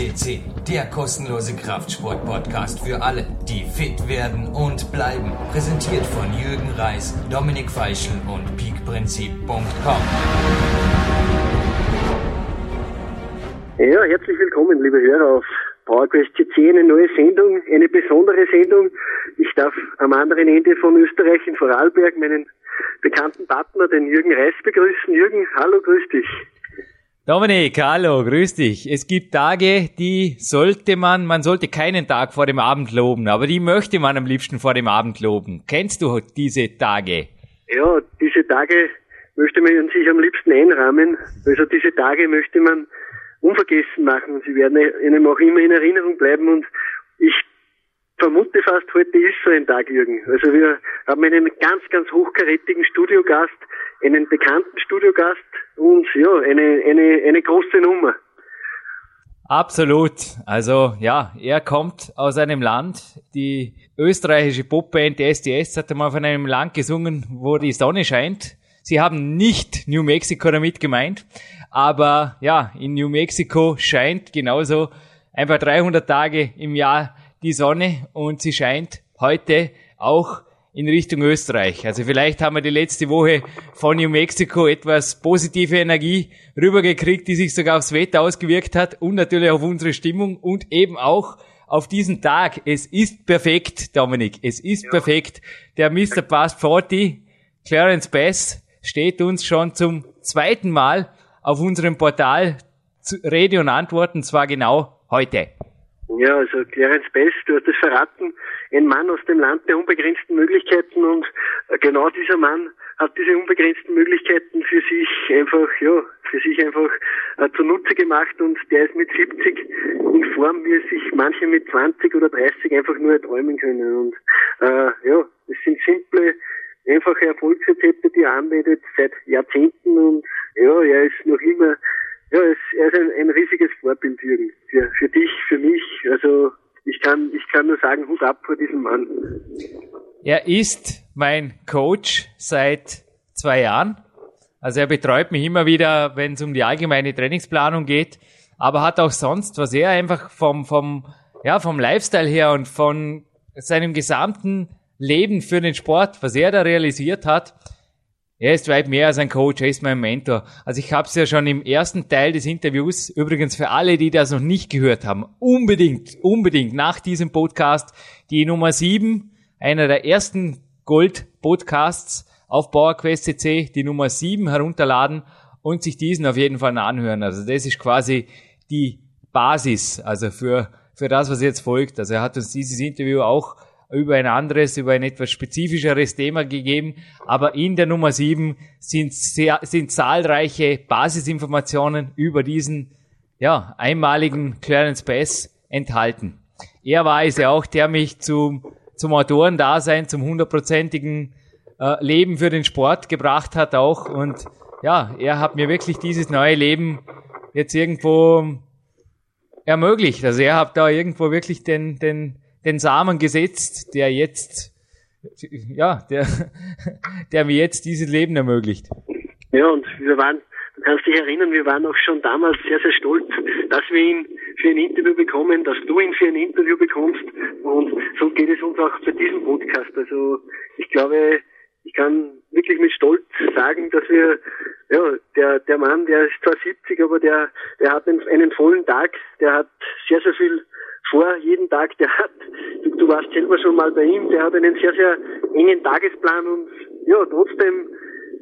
CC, der kostenlose Kraftsport-Podcast für alle, die fit werden und bleiben. Präsentiert von Jürgen Reis, Dominik Feischl und peakprinzip.com. Ja, herzlich willkommen, liebe Hörer, auf PowerQuest CC, eine neue Sendung, eine besondere Sendung. Ich darf am anderen Ende von Österreich in Vorarlberg meinen bekannten Partner, den Jürgen Reis, begrüßen. Jürgen, hallo, grüß dich. Dominik, hallo, grüß dich. Es gibt Tage, die sollte man, man sollte keinen Tag vor dem Abend loben, aber die möchte man am liebsten vor dem Abend loben. Kennst du diese Tage? Ja, diese Tage möchte man sich am liebsten einrahmen. Also diese Tage möchte man unvergessen machen sie werden einem auch immer in Erinnerung bleiben und ich vermute fast, heute ist so ein Tag, Jürgen. Also wir haben einen ganz, ganz hochkarätigen Studiogast, einen bekannten Studiogast und ja, eine, eine, eine große Nummer. Absolut. Also ja, er kommt aus einem Land, die österreichische Popband SDS hat einmal von einem Land gesungen, wo die Sonne scheint. Sie haben nicht New Mexico damit gemeint, aber ja, in New Mexico scheint genauso einfach 300 Tage im Jahr die Sonne und sie scheint heute auch in Richtung Österreich. Also vielleicht haben wir die letzte Woche von New Mexico etwas positive Energie rübergekriegt, die sich sogar aufs Wetter ausgewirkt hat und natürlich auf unsere Stimmung und eben auch auf diesen Tag. Es ist perfekt, Dominik. Es ist ja. perfekt. Der Mr. Past 40, Clarence Bass, steht uns schon zum zweiten Mal auf unserem Portal Rede und Antworten, zwar genau heute. Ja, also Clarence Best, du hast es verraten, ein Mann aus dem Land der unbegrenzten Möglichkeiten und äh, genau dieser Mann hat diese unbegrenzten Möglichkeiten für sich einfach, ja, für sich einfach äh, zunutze gemacht und der ist mit 70 in Form, wie es sich manche mit 20 oder 30 einfach nur erträumen können. Und äh, ja, es sind simple, einfache Erfolgsrezepte, die er anwendet seit Jahrzehnten und ja, er ist noch immer ja, er ist ein, ein riesiges Vorbild, Jürgen. Für, für dich, für mich. Also ich kann, ich kann nur sagen, Hut ab vor diesem Mann. Er ist mein Coach seit zwei Jahren. Also er betreut mich immer wieder, wenn es um die allgemeine Trainingsplanung geht, aber hat auch sonst, was er einfach vom, vom, ja, vom Lifestyle her und von seinem gesamten Leben für den Sport, was er da realisiert hat, er ist weit mehr als ein Coach, er ist mein Mentor. Also ich habe es ja schon im ersten Teil des Interviews, übrigens für alle, die das noch nicht gehört haben, unbedingt, unbedingt nach diesem Podcast die Nummer 7, einer der ersten Gold-Podcasts auf PowerQuest CC, die Nummer 7 herunterladen und sich diesen auf jeden Fall anhören. Also das ist quasi die Basis, also für, für das, was jetzt folgt. Also er hat uns dieses Interview auch über ein anderes, über ein etwas spezifischeres Thema gegeben. Aber in der Nummer 7 sind, sehr, sind zahlreiche Basisinformationen über diesen ja, einmaligen Clarence Bass enthalten. Er war es ja auch, der mich zum, zum Autorendasein, zum hundertprozentigen äh, Leben für den Sport gebracht hat auch. Und ja, er hat mir wirklich dieses neue Leben jetzt irgendwo ermöglicht. Also er hat da irgendwo wirklich den, den, den Samen gesetzt, der jetzt, ja, der, der mir jetzt dieses Leben ermöglicht. Ja, und wir waren, du kannst dich erinnern, wir waren auch schon damals sehr, sehr stolz, dass wir ihn für ein Interview bekommen, dass du ihn für ein Interview bekommst. Und so geht es uns auch bei diesem Podcast. Also ich glaube, ich kann wirklich mit Stolz sagen, dass wir, ja, der, der Mann, der ist zwar 70, aber der, der hat einen, einen vollen Tag, der hat sehr, sehr viel vor jeden Tag, der hat, du, du warst selber schon mal bei ihm, der hat einen sehr, sehr engen Tagesplan und ja, trotzdem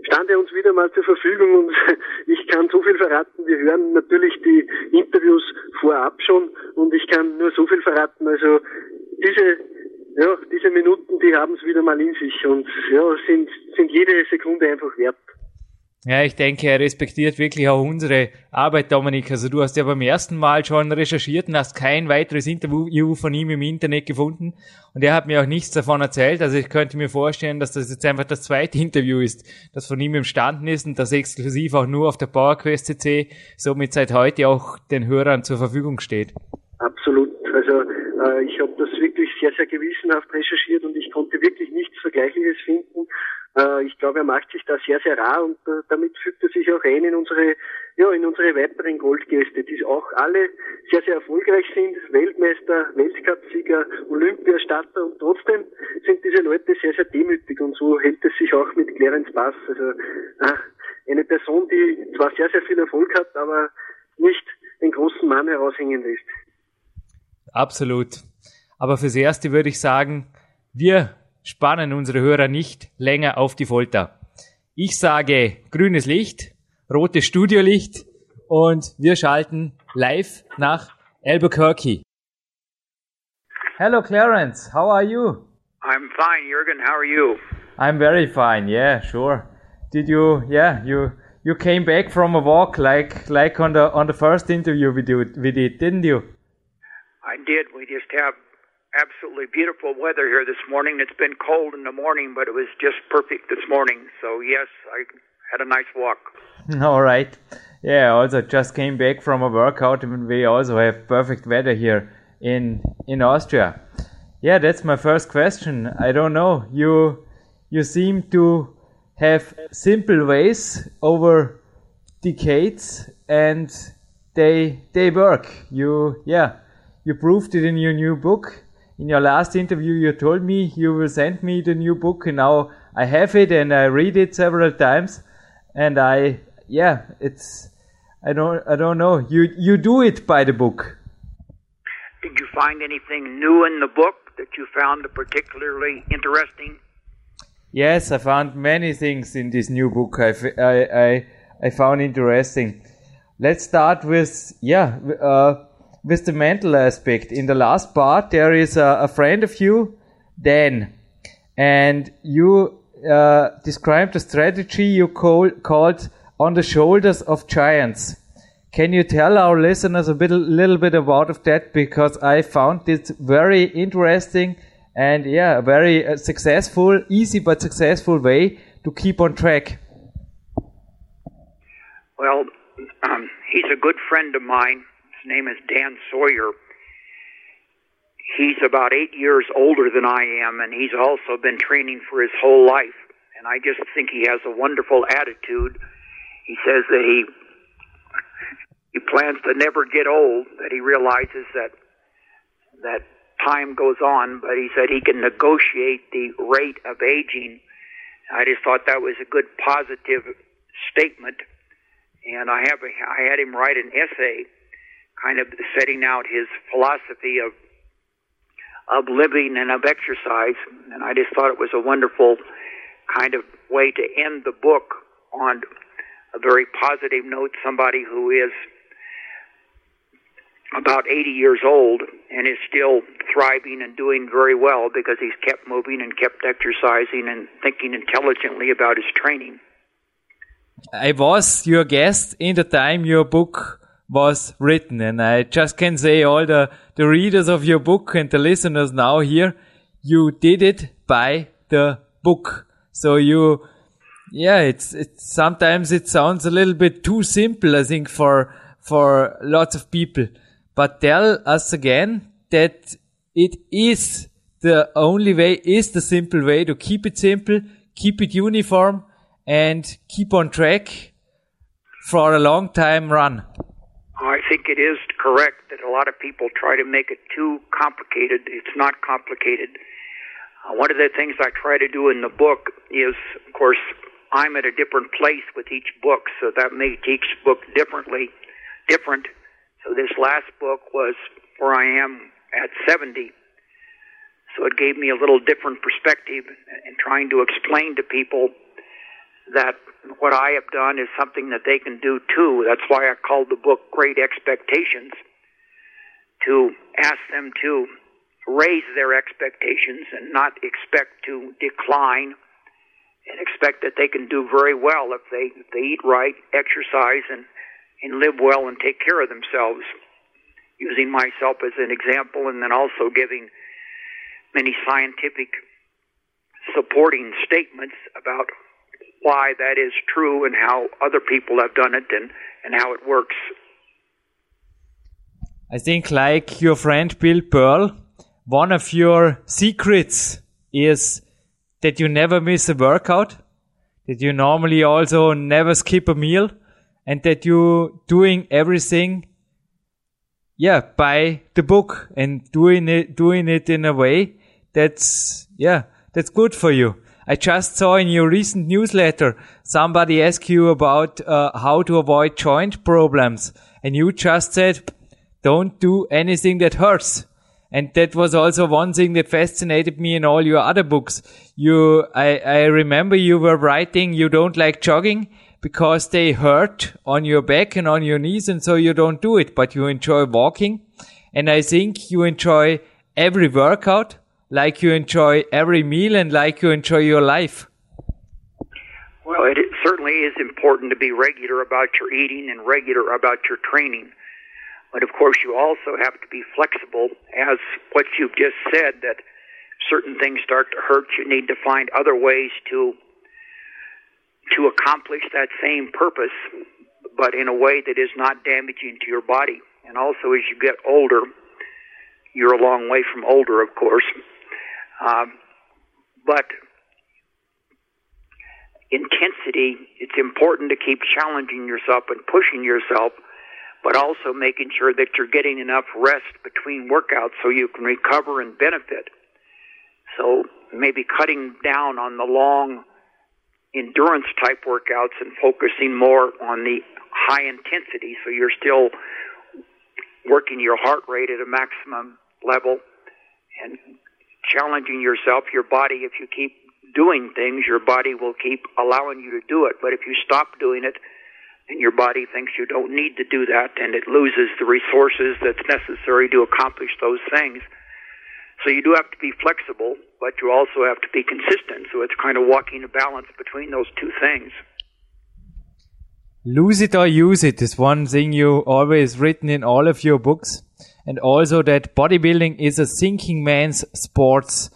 stand er uns wieder mal zur Verfügung und ich kann so viel verraten. Wir hören natürlich die Interviews vorab schon und ich kann nur so viel verraten. Also diese, ja, diese Minuten, die haben es wieder mal in sich und ja, sind, sind jede Sekunde einfach wert. Ja, ich denke, er respektiert wirklich auch unsere Arbeit, Dominik. Also du hast ja beim ersten Mal schon recherchiert und hast kein weiteres Interview von ihm im Internet gefunden. Und er hat mir auch nichts davon erzählt. Also ich könnte mir vorstellen, dass das jetzt einfach das zweite Interview ist, das von ihm entstanden ist und das exklusiv auch nur auf der PowerQuest CC somit seit heute auch den Hörern zur Verfügung steht. Absolut. Also äh, ich habe das wirklich sehr, sehr gewissenhaft recherchiert und ich konnte wirklich nichts Vergleichliches finden. Äh, ich glaube, er macht sich da sehr, sehr rar und äh, damit fügt er sich auch ein in unsere, ja, in unsere weiteren Goldgäste, die auch alle sehr, sehr erfolgreich sind, Weltmeister, Weltcupsieger, Olympiastarter und trotzdem sind diese Leute sehr, sehr demütig und so hält es sich auch mit Clarence Bass. Also äh, eine Person, die zwar sehr, sehr viel Erfolg hat, aber nicht den großen Mann heraushängen lässt. Absolut. Aber fürs Erste würde ich sagen, wir spannen unsere Hörer nicht länger auf die Folter. Ich sage grünes Licht, rotes Studiolicht und wir schalten live nach Albuquerque. Hello Clarence, how are you? I'm fine, Jürgen. How are you? I'm very fine. Yeah, sure. Did you? Yeah, you you came back from a walk like like on the on the first interview we did, we did, didn't you? I did. We just have absolutely beautiful weather here this morning. It's been cold in the morning, but it was just perfect this morning. So yes, I had a nice walk. All right. Yeah, also just came back from a workout and we also have perfect weather here in in Austria. Yeah, that's my first question. I don't know. You you seem to have simple ways over decades and they they work. You yeah, you proved it in your new book. In your last interview you told me you will send me the new book and now I have it and I read it several times and I yeah, it's I don't I don't know. You you do it by the book. Did you find anything new in the book that you found particularly interesting? Yes, I found many things in this new book. I I I, I found interesting. Let's start with yeah uh, with the mental aspect. In the last part, there is a, a friend of you, Dan, and you uh, described a strategy you call, called on the shoulders of giants. Can you tell our listeners a bit, little bit about of that? Because I found this very interesting and yeah, a very uh, successful, easy but successful way to keep on track. Well, um, he's a good friend of mine. Name is Dan Sawyer. He's about eight years older than I am, and he's also been training for his whole life. And I just think he has a wonderful attitude he says that he he plans to never get old. That he realizes that that time goes on, but he said he can negotiate the rate of aging. I just thought that was a good positive statement, and I have I had him write an essay, kind of setting out his philosophy of of living and of exercise, and I just thought it was a wonderful kind of way to end the book on a very positive note, somebody who is about 80 years old and is still thriving and doing very well because he's kept moving and kept exercising and thinking intelligently about his training. I was your guest in the time your book was written and I just can say all the, the readers of your book and the listeners now here, you did it by the book. So you yeah, it's it's sometimes it sounds a little bit too simple, I think, for for lots of people. But tell us again that it is the only way, is the simple way to keep it simple, keep it uniform, and keep on track for a long time run. I think it is correct that a lot of people try to make it too complicated. It's not complicated. Uh, one of the things I try to do in the book is, of course, I'm at a different place with each book, so that makes each book differently, different. So this last book was where I am at 70. So it gave me a little different perspective in trying to explain to people that what I have done is something that they can do too. That's why I called the book Great Expectations to ask them to raise their expectations and not expect to decline and expect that they can do very well if they if they eat right, exercise, and and live well and take care of themselves. Using myself as an example, and then also giving many scientific supporting statements about why that is true and how other people have done it and, and how it works. I think, like your friend Bill Pearl, one of your secrets is that you never miss a workout, that you normally also never skip a meal, and that you doing everything yeah by the book and doing it doing it in a way that's yeah that's good for you i just saw in your recent newsletter somebody asked you about uh, how to avoid joint problems and you just said don't do anything that hurts and that was also one thing that fascinated me in all your other books. You, I, I remember you were writing you don't like jogging because they hurt on your back and on your knees and so you don't do it, but you enjoy walking. And I think you enjoy every workout like you enjoy every meal and like you enjoy your life. Well, it certainly is important to be regular about your eating and regular about your training. But of course, you also have to be flexible, as what you've just said, that certain things start to hurt. You need to find other ways to to accomplish that same purpose, but in a way that is not damaging to your body. And also, as you get older, you're a long way from older, of course. Um, but intensity, it's important to keep challenging yourself and pushing yourself but also making sure that you're getting enough rest between workouts so you can recover and benefit. So maybe cutting down on the long endurance type workouts and focusing more on the high intensity so you're still working your heart rate at a maximum level and challenging yourself, your body, if you keep doing things, your body will keep allowing you to do it. But if you stop doing it, and your body thinks you don't need to do that and it loses the resources that's necessary to accomplish those things. So you do have to be flexible, but you also have to be consistent. So it's kind of walking a balance between those two things. Lose it or use it is one thing you always written in all of your books. And also that bodybuilding is a thinking man's sports.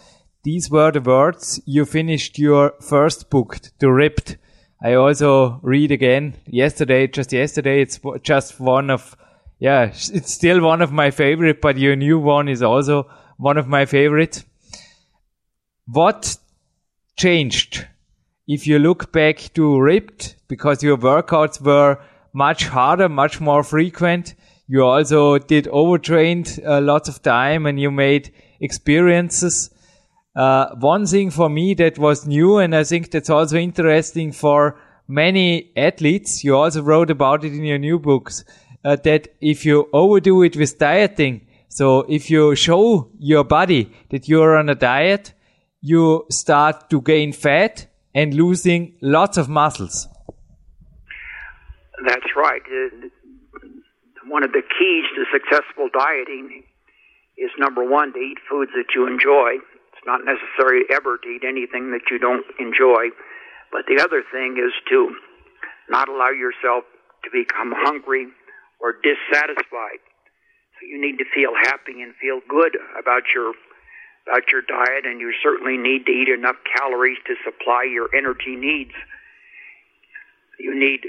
These were the words you finished your first book, The Ripped. I also read again yesterday, just yesterday. It's just one of, yeah, it's still one of my favorite, but your new one is also one of my favorite. What changed if you look back to Ripped because your workouts were much harder, much more frequent. You also did overtrained uh, lots of time and you made experiences. Uh, one thing for me that was new, and I think that's also interesting for many athletes, you also wrote about it in your new books, uh, that if you overdo it with dieting, so if you show your body that you're on a diet, you start to gain fat and losing lots of muscles. That's right. One of the keys to successful dieting is number one, to eat foods that you enjoy It's not necessary ever to eat anything that you don't enjoy. But the other thing is to not allow yourself to become hungry or dissatisfied. So you need to feel happy and feel good about your about your diet and you certainly need to eat enough calories to supply your energy needs. You need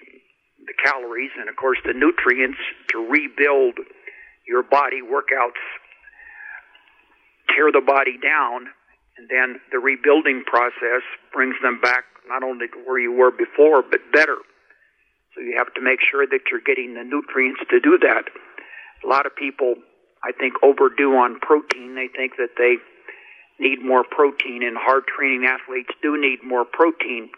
the calories and of course the nutrients to rebuild your body workouts tear the body down and then the rebuilding process brings them back not only to where you were before, but better. So you have to make sure that you're getting the nutrients to do that. A lot of people, I think, overdo on protein. They think that they need more protein, and hard training athletes do need more protein,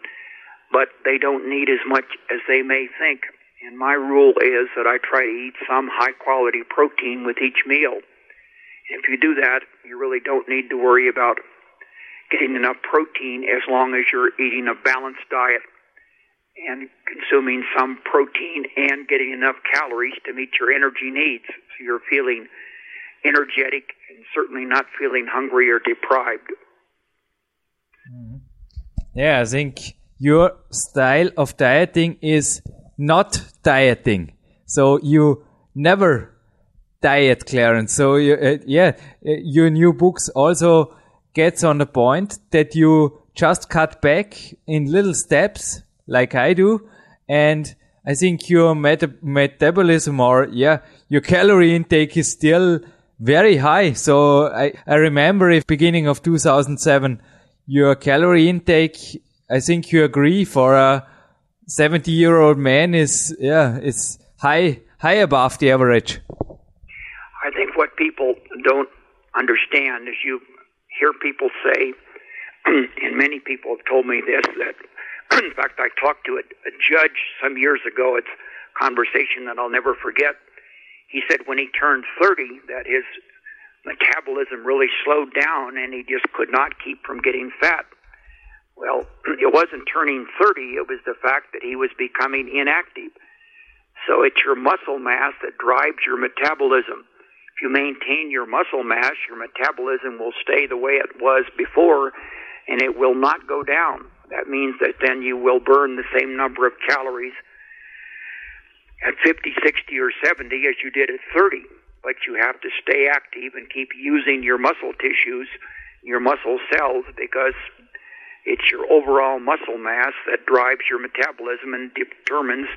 but they don't need as much as they may think. And my rule is that I try to eat some high quality protein with each meal. If you do that, you really don't need to worry about getting enough protein as long as you're eating a balanced diet and consuming some protein and getting enough calories to meet your energy needs. So you're feeling energetic and certainly not feeling hungry or deprived. Mm-hmm. Yeah, I think your style of dieting is not dieting. So you never diet, Clarence. So you, uh, yeah, uh, your new books also gets on the point that you just cut back in little steps like I do. And I think your meta- metabolism or yeah, your calorie intake is still very high. So I, I remember if beginning of 2007, your calorie intake, I think you agree for a 70 year old man is, yeah, it's high, high above the average. I think what people don't understand is you hear people say, and many people have told me this, that in fact, I talked to a, a judge some years ago. It's a conversation that I'll never forget. He said when he turned 30 that his metabolism really slowed down and he just could not keep from getting fat. Well, it wasn't turning 30, it was the fact that he was becoming inactive. So it's your muscle mass that drives your metabolism. If you maintain your muscle mass, your metabolism will stay the way it was before and it will not go down. That means that then you will burn the same number of calories at 50, 60, or 70 as you did at 30. But you have to stay active and keep using your muscle tissues, your muscle cells, because it's your overall muscle mass that drives your metabolism and determines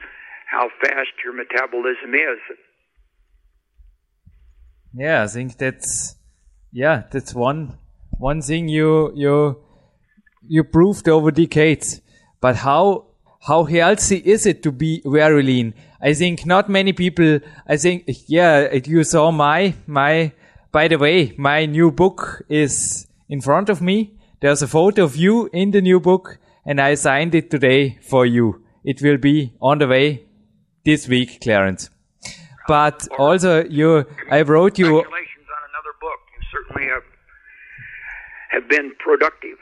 how fast your metabolism is. Yeah, I think that's yeah, that's one one thing you you you proved over decades. But how how healthy is it to be very lean? I think not many people. I think yeah, you saw my my. By the way, my new book is in front of me. There's a photo of you in the new book, and I signed it today for you. It will be on the way this week, Clarence. But also, you, I wrote you. Congratulations on another book. You certainly have have been productive.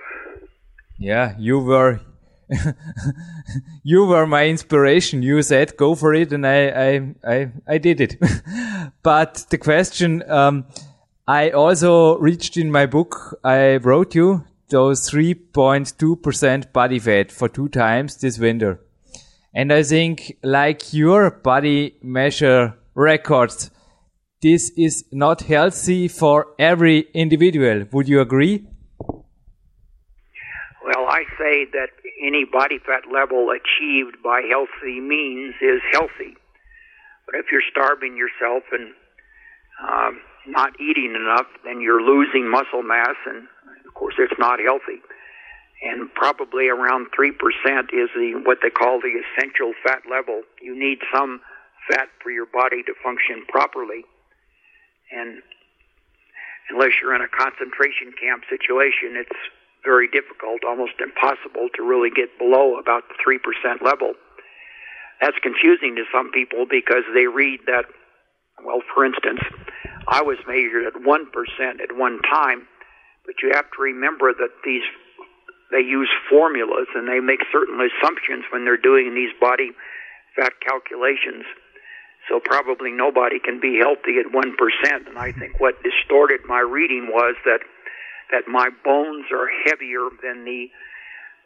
Yeah, you were you were my inspiration. You said go for it, and I I I, I did it. but the question um, I also reached in my book. I wrote you those 3.2% body fat for two times this winter. And I think like your body measure records, this is not healthy for every individual. Would you agree? Well, I say that any body fat level achieved by healthy means is healthy. But if you're starving yourself and um, not eating enough, then you're losing muscle mass, and course, it's not healthy. And probably around three percent is the what they call the essential fat level. You need some fat for your body to function properly, and unless you're in a concentration camp situation, it's very difficult, almost impossible to really get below about the 3% level. That's confusing to some people because they read that, well, for instance, I was measured at 1% at one time, but you have to remember that these they use formulas and they make certain assumptions when they're doing these body fat calculations. So probably nobody can be healthy at 1%. And I think what distorted my reading was that that my bones are heavier than the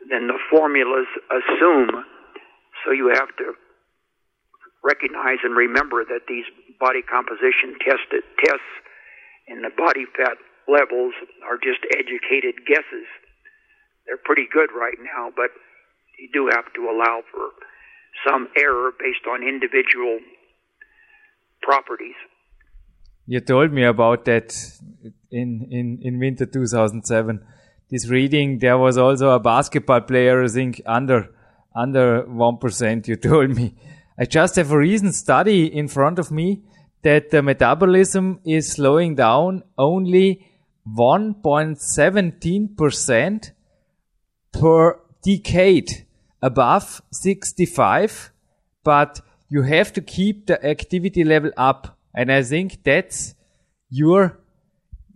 than the formulas assume. So you have to recognize and remember that these body composition tested tests and the body fat levels are just educated guesses. They're pretty good right now, but you do have to allow for some error based on individual properties. You told me about that in, in, in winter 2007. This reading, there was also a basketball player, I think, under, under 1%, you told me. I just have a recent study in front of me that the metabolism is slowing down only 1.17% per decade above 65, but you have to keep the activity level up. And I think that's your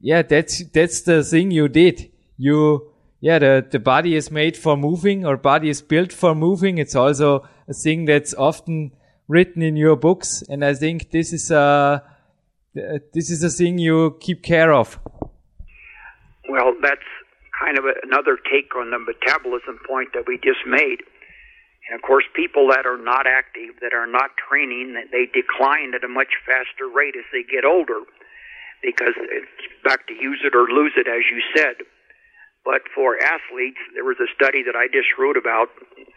yeah, that's that's the thing you did. You yeah, the the body is made for moving, or body is built for moving. It's also a thing that's often written in your books, and I think this is a this is a thing you keep care of. Well, that's kind of a, another take on the metabolism point that we just made. And of course, people that are not active, that are not training, they decline at a much faster rate as they get older because it's back to use it or lose it, as you said. But for athletes, there was a study that I just wrote about.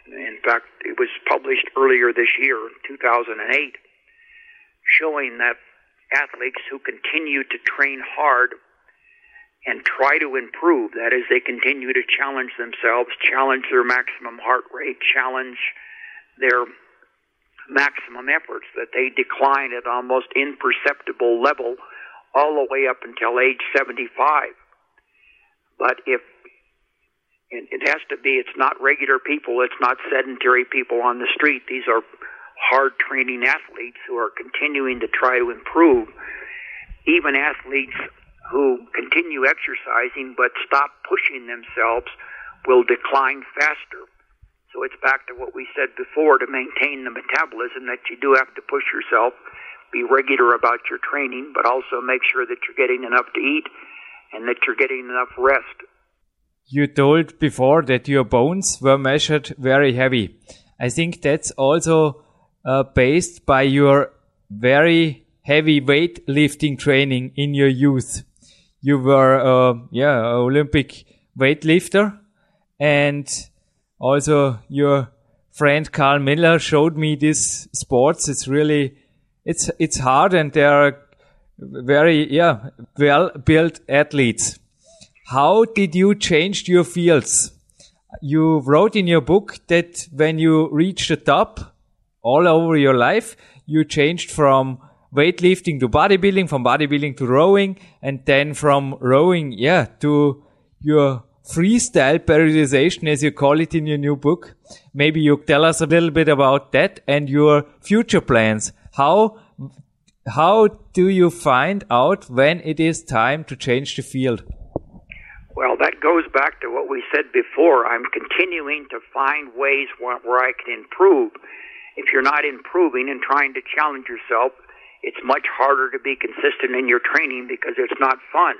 In fact, it was published earlier this year, 2008, showing that athletes who continue to train hard and try to improve, that is, they continue to challenge themselves, challenge their maximum heart rate, challenge their maximum efforts, that they decline at almost imperceptible level all the way up until age 75. But if it has to be, it's not regular people, it's not sedentary people on the street. These are hard training athletes who are continuing to try to improve. Even athletes who continue exercising but stop pushing themselves will decline faster. So it's back to what we said before to maintain the metabolism that you do have to push yourself, be regular about your training, but also make sure that you're getting enough to eat and that you're getting enough rest. You told before that your bones were measured very heavy. I think that's also uh, based by your very heavy weightlifting training in your youth. You were, uh, yeah, Olympic weightlifter and also your friend Carl Miller showed me this sports. It's really, it's, it's hard and they are very, yeah, well built athletes. How did you change your fields? You wrote in your book that when you reached the top all over your life, you changed from weightlifting to bodybuilding, from bodybuilding to rowing, and then from rowing, yeah, to your freestyle periodization, as you call it in your new book. Maybe you tell us a little bit about that and your future plans. How how do you find out when it is time to change the field? Well, that goes back to what we said before. I'm continuing to find ways where, where I can improve. If you're not improving and trying to challenge yourself, it's much harder to be consistent in your training because it's not fun.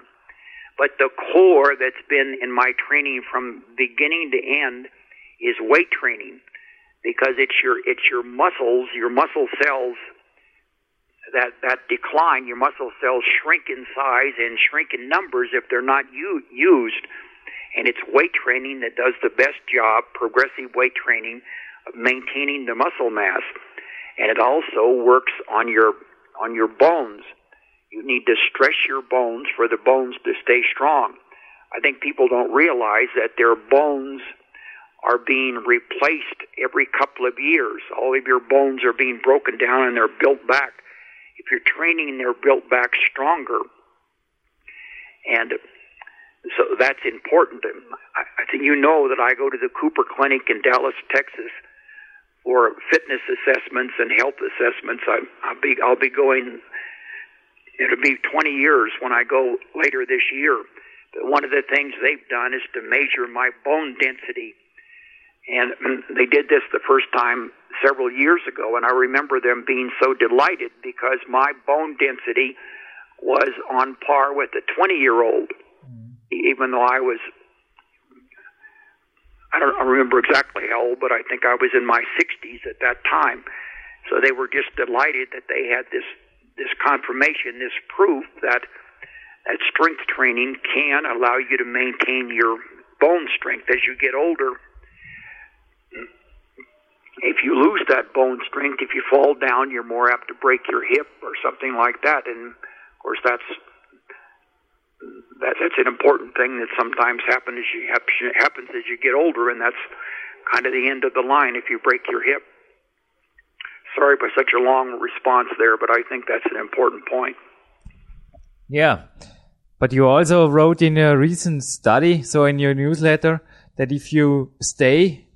But the core that's been in my training from beginning to end is weight training because it's your it's your muscles, your muscle cells that that decline. Your muscle cells shrink in size and shrink in numbers if they're not u- used. And it's weight training that does the best job, progressive weight training of maintaining the muscle mass. And it also works on your on your bones you need to stress your bones for the bones to stay strong. I think people don't realize that their bones are being replaced every couple of years. All of your bones are being broken down and they're built back. If you're training, they're built back stronger. And so that's important. I think you know that I go to the Cooper Clinic in Dallas, Texas for fitness assessments and health assessments. I, I'll be I'll be going it'll be 20 years when I go later this year. But one of the things they've done is to measure my bone density. And they did this the first time several years ago, and I remember them being so delighted because my bone density was on par with a 20 year old, mm-hmm. even though I was, I don't remember exactly how old, but I think I was in my 60s at that time. So they were just delighted that they had this this confirmation, this proof that that strength training can allow you to maintain your bone strength as you get older. If you lose that bone strength, if you fall down, you're more apt to break your hip or something like that. And of course, that's that, that's an important thing that sometimes happens as you happens as you get older, and that's kind of the end of the line if you break your hip. Sorry for such a long response there, but I think that's an important point. Yeah. But you also wrote in a recent study, so in your newsletter, that if you stay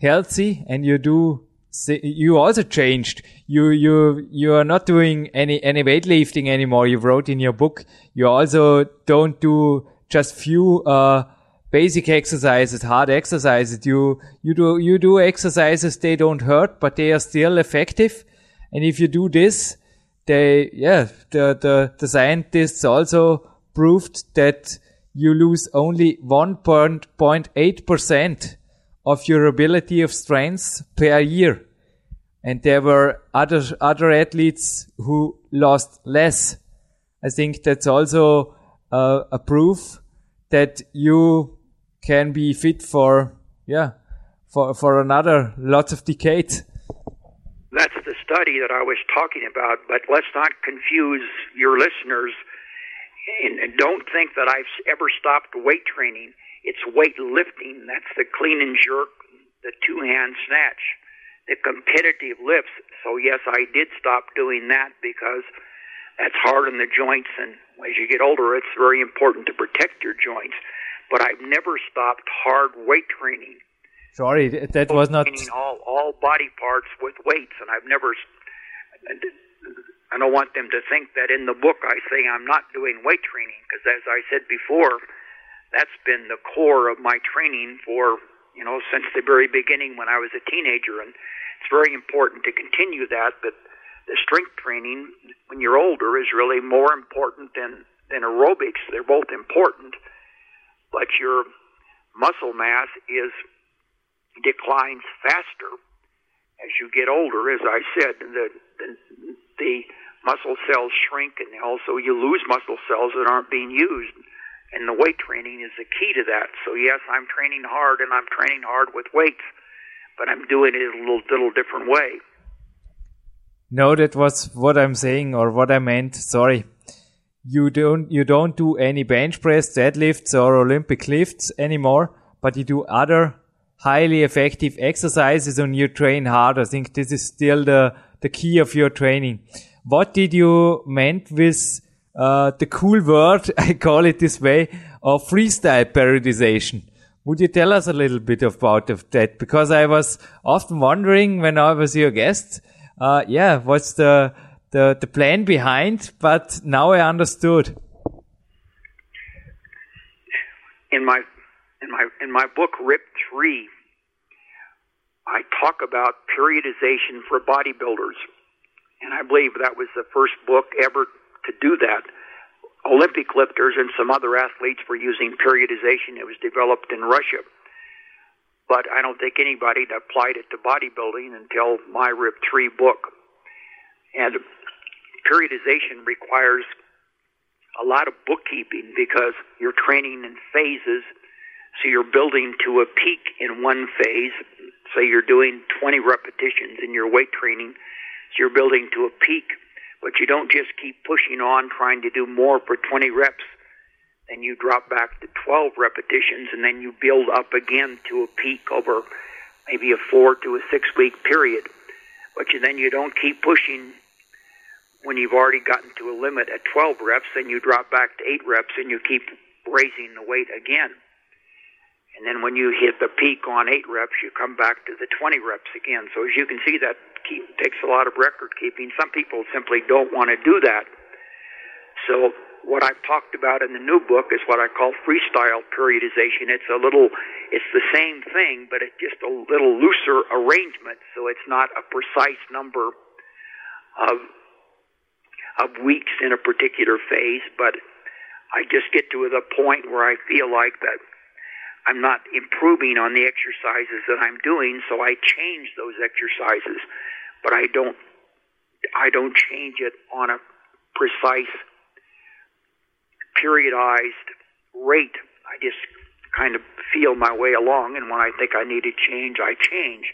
healthy and you do, you also changed. You, you, you are not doing any, any weightlifting anymore. You wrote in your book. You also don't do just few, uh, basic exercises, hard exercises. You, you do, you do exercises, they don't hurt, but they are still effective. And if you do this, they, yeah, the, the, the scientists also proved that you lose only 1.8% of your ability of strength per year. And there were other, other athletes who lost less. I think that's also uh, a proof that you can be fit for yeah for for another lots of decades. That's the study that I was talking about, but let's not confuse your listeners and, and don't think that I've ever stopped weight training. It's weight lifting. That's the clean and jerk, the two hand snatch. the competitive lifts. So yes, I did stop doing that because that's hard on the joints, and as you get older, it's very important to protect your joints. But I've never stopped hard weight training. Sorry, that was not all all body parts with weights, and I've never. I don't want them to think that in the book I say I'm not doing weight training because, as I said before, that's been the core of my training for you know since the very beginning when I was a teenager, and it's very important to continue that. But the strength training when you're older is really more important than than aerobics. They're both important, but your muscle mass is declines faster as you get older. As I said, the the, the muscle cells shrink, and also you lose muscle cells that aren't being used. And the weight training is the key to that. So yes, I'm training hard, and I'm training hard with weights, but I'm doing it a little little different way. No, that was what I'm saying or what I meant. Sorry. You don't, you don't do any bench press, deadlifts or Olympic lifts anymore, but you do other highly effective exercises and you train hard. I think this is still the, the key of your training. What did you meant with uh, the cool word, I call it this way, of freestyle periodization? Would you tell us a little bit about that? Because I was often wondering when I was your guest, uh, yeah, what's the, the, the plan behind, but now I understood. In my, in my, in my book, Ripped 3, I talk about periodization for bodybuilders. And I believe that was the first book ever to do that. Olympic lifters and some other athletes were using periodization. It was developed in Russia but I don't think anybody applied it to bodybuilding until my Ripped 3 book. And periodization requires a lot of bookkeeping because you're training in phases. So you're building to a peak in one phase. Say you're doing 20 repetitions in your weight training. So you're building to a peak, but you don't just keep pushing on trying to do more for 20 reps then you drop back to 12 repetitions, and then you build up again to a peak over maybe a four to a six week period. But you, then you don't keep pushing when you've already gotten to a limit at 12 reps, then you drop back to 8 reps and you keep raising the weight again. And then when you hit the peak on 8 reps, you come back to the 20 reps again. So as you can see, that keep, takes a lot of record keeping. Some people simply don't want to do that. So what I've talked about in the new book is what I call freestyle periodization. It's a little, it's the same thing, but it's just a little looser arrangement, so it's not a precise number of of weeks in a particular phase. But I just get to the point where I feel like that I'm not improving on the exercises that I'm doing, so I change those exercises, but I don't I don't change it on a precise periodized rate. I just kind of feel my way along, and when I think I need to change, I change.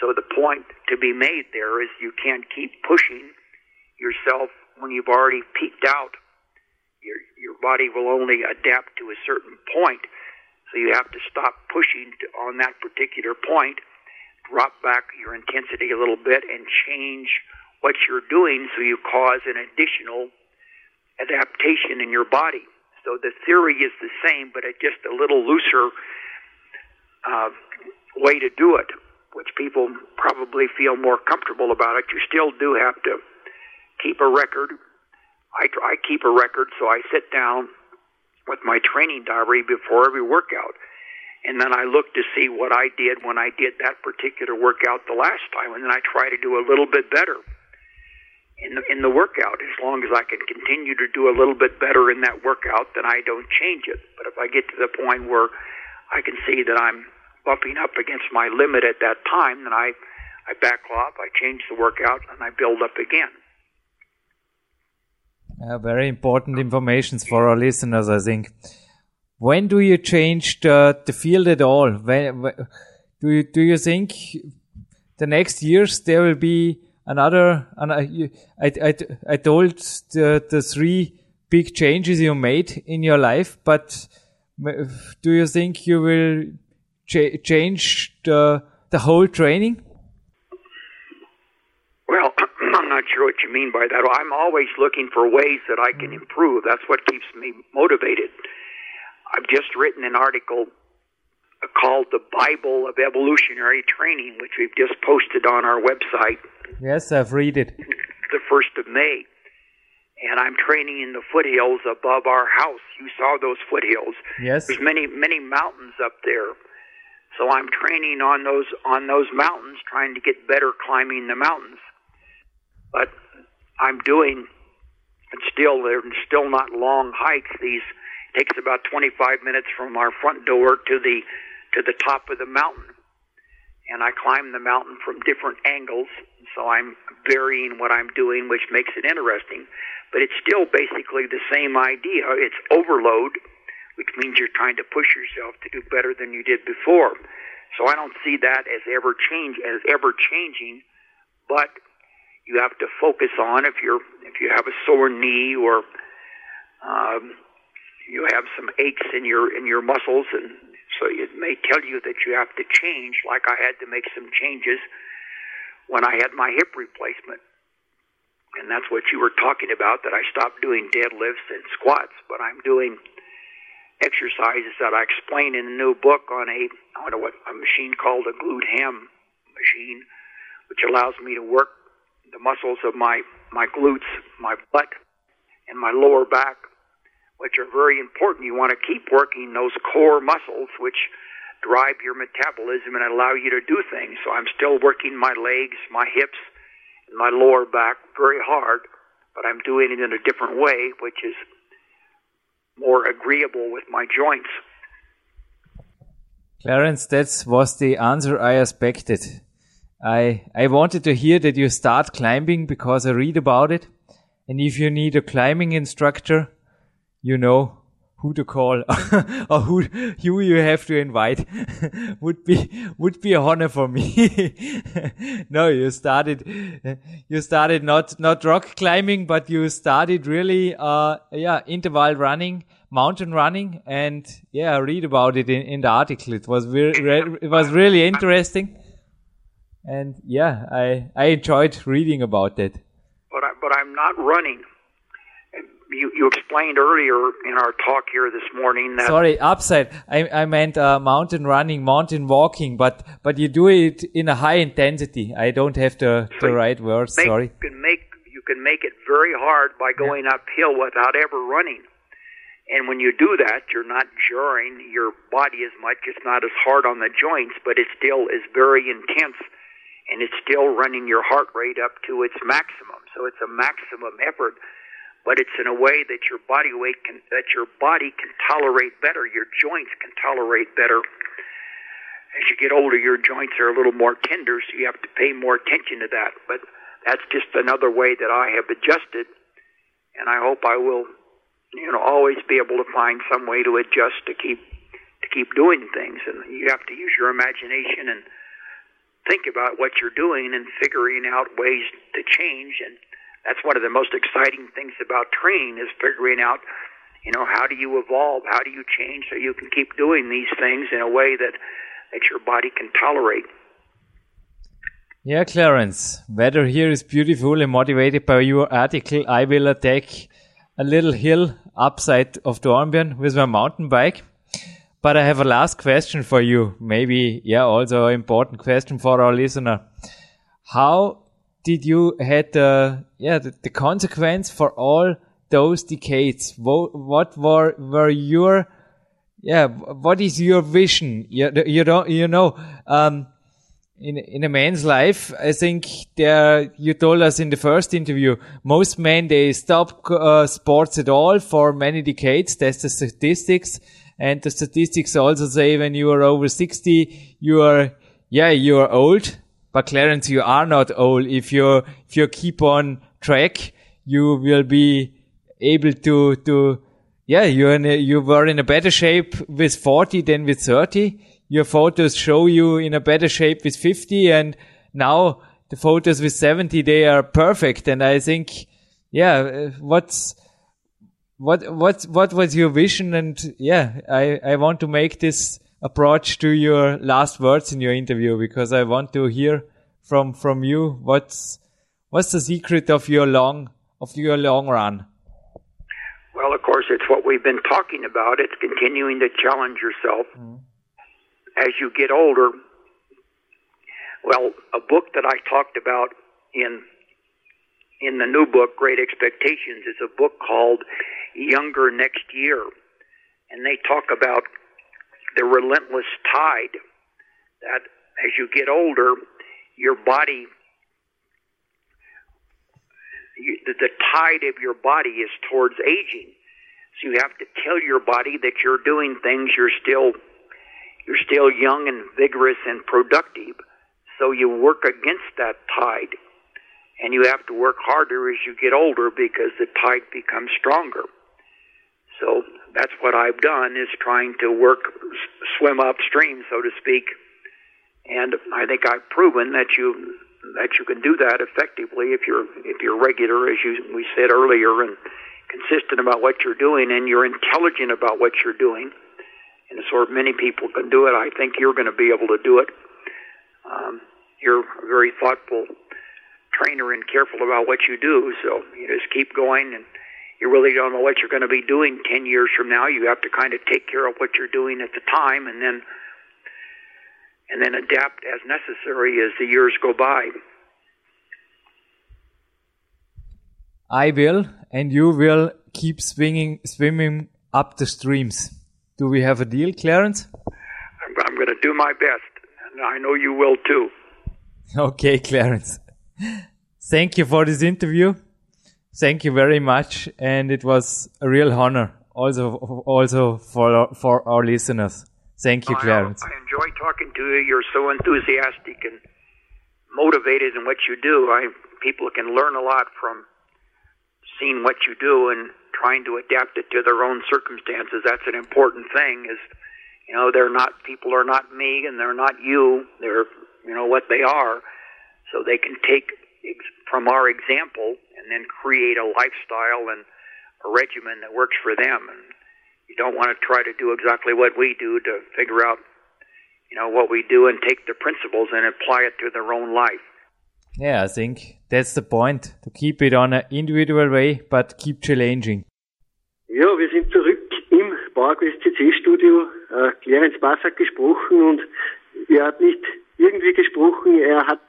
So the point to be made there is you can't keep pushing yourself when you've already peaked out. Your your body will only adapt to a certain point, so you have to stop pushing on that particular point, drop back your intensity a little bit, and change what you're doing so you cause an additional adaptation in your body. So the theory is the same, but it's just a little looser uh, way to do it, which people probably feel more comfortable about it. You still do have to keep a record. I, I keep a record, so I sit down with my training diary before every workout. And then I look to see what I did when I did that particular workout the last time, and then I try to do a little bit better in the, in the workout. As long as I can continue to do a little bit better in that workout, then I don't change it. But if I get to the point where I can see that I'm bumping up against my limit at that time, then I, I back off, I change the workout, and I build up again. Uh, very important information for our listeners, I think. When do you change the, the field at all? When, when, do you do you think the next years there will be another, and I, I, I, I told the, the three big changes you made in your life, but do you think you will ch change the, the whole training? Sure what you mean by that. I'm always looking for ways that I can improve. That's what keeps me motivated. I've just written an article called The Bible of Evolutionary Training, which we've just posted on our website. Yes, I've read it. The 1st of May. And I'm training in the foothills above our house. You saw those foothills. Yes. There's many, many mountains up there. So I'm training on those on those mountains, trying to get better climbing the mountains. But I'm doing, and still they're still not long hikes. These it takes about 25 minutes from our front door to the to the top of the mountain, and I climb the mountain from different angles. So I'm varying what I'm doing, which makes it interesting. But it's still basically the same idea. It's overload which means you're trying to push yourself to do better than you did before. So I don't see that as ever change as ever changing, but you have to focus on if you're if you have a sore knee or um, you have some aches in your in your muscles, and so it may tell you that you have to change. Like I had to make some changes when I had my hip replacement. And that's what you were talking about, that I stopped doing deadlifts and squats, but I'm doing exercises that I explain in a new book on a on a, a machine called a glute ham machine, which allows me to work the muscles of my my glutes, my butt, and my lower back, which are very important. You want to keep working those core muscles, which drive your metabolism and allow you to do things. So I'm still working my legs, my hips, and my lower back very hard, but I'm doing it in a different way, which is more agreeable with my joints. Clarence, that was the answer I expected. I I wanted to hear that you start climbing because I read about it, and if you need a climbing instructor, you know who to call or who who you have to invite would be would be a honor for me. no, you started you started not not rock climbing, but you started really uh yeah interval running, mountain running, and yeah, I read about it in, in the article. It was re- re- it was really interesting, and yeah, I I enjoyed reading about that. But I, but I'm not running. You, you explained earlier in our talk here this morning that sorry upside. I, I meant uh, mountain running mountain walking but but you do it in a high intensity. I don't have the, so the right words make, sorry. you can make you can make it very hard by going yeah. uphill without ever running. And when you do that you're not jarring your body as much. It's not as hard on the joints but it still is very intense and it's still running your heart rate up to its maximum so it's a maximum effort but it's in a way that your body weight can that your body can tolerate better, your joints can tolerate better. As you get older, your joints are a little more tender, so you have to pay more attention to that. But that's just another way that I have adjusted, and I hope I will, you know, always be able to find some way to adjust to keep to keep doing things. And you have to use your imagination and think about what you're doing and figuring out ways to change and that's one of the most exciting things about training is figuring out, you know, how do you evolve? How do you change so you can keep doing these things in a way that, that your body can tolerate? Yeah, Clarence, weather here is beautiful and motivated by your article. I will attack a little hill upside of Dornbirn with my mountain bike. But I have a last question for you. Maybe, yeah, also an important question for our listener. How did you had the yeah the, the consequence for all those decades? What, what were were your yeah what is your vision? You, you don't you know um, in in a man's life, I think there you told us in the first interview, most men they stop uh, sports at all for many decades. That's the statistics, and the statistics also say when you are over sixty, you are yeah you are old but Clarence, you are not old. If you if you keep on track, you will be able to to yeah you're in a, you were in a better shape with 40 than with 30. Your photos show you in a better shape with 50, and now the photos with 70 they are perfect. And I think yeah, uh, what's what what what was your vision? And yeah, I I want to make this approach to your last words in your interview because I want to hear from from you what's What's the secret of your long of your long run? Well, of course, it's what we've been talking about. It's continuing to challenge yourself mm. as you get older. Well, a book that I talked about in in the new book, Great Expectations, is a book called Younger Next Year, and they talk about the relentless tide that as you get older, your body you, the, the tide of your body is towards aging. So you have to tell your body that you're doing things you're still you're still young and vigorous and productive. So you work against that tide. And you have to work harder as you get older because the tide becomes stronger. So that's what I've done is trying to work swim upstream so to speak. And I think I've proven that you that you can do that effectively if you're if you're regular, as you we said earlier, and consistent about what you're doing, and you're intelligent about what you're doing. And so many people can do it. I think you're going to be able to do it. Um, you're a very thoughtful trainer and careful about what you do. So you just keep going, and you really don't know what you're going to be doing ten years from now. You have to kind of take care of what you're doing at the time, and then and then adapt as necessary as the years go by. I will, and you will keep swinging, swimming up the streams. Do we have a deal, Clarence? I'm, I'm going to do my best, and I know you will too. Okay, Clarence. Thank you for this interview. Thank you very much, and it was a real honor, also also for for our listeners. Thank you, Clarence. I, I enjoy talking to you. You're so enthusiastic and motivated in what you do. I people can learn a lot from seeing what you do and trying to adapt it to their own circumstances. That's an important thing. Is you know they're not people are not me and they're not you. They're you know what they are. So they can take from our example and then create a lifestyle and a regimen that works for them. And you don't want to try to do exactly what we do to figure out, you know, what we do and take the principles and apply it to their own life. Yeah, I think that's the point, to keep it on an individual way, but keep challenging. Ja, wir sind zurück im PowerQuest CC Studio. Äh, Clarence Bass hat gesprochen und er hat nicht irgendwie gesprochen, er hat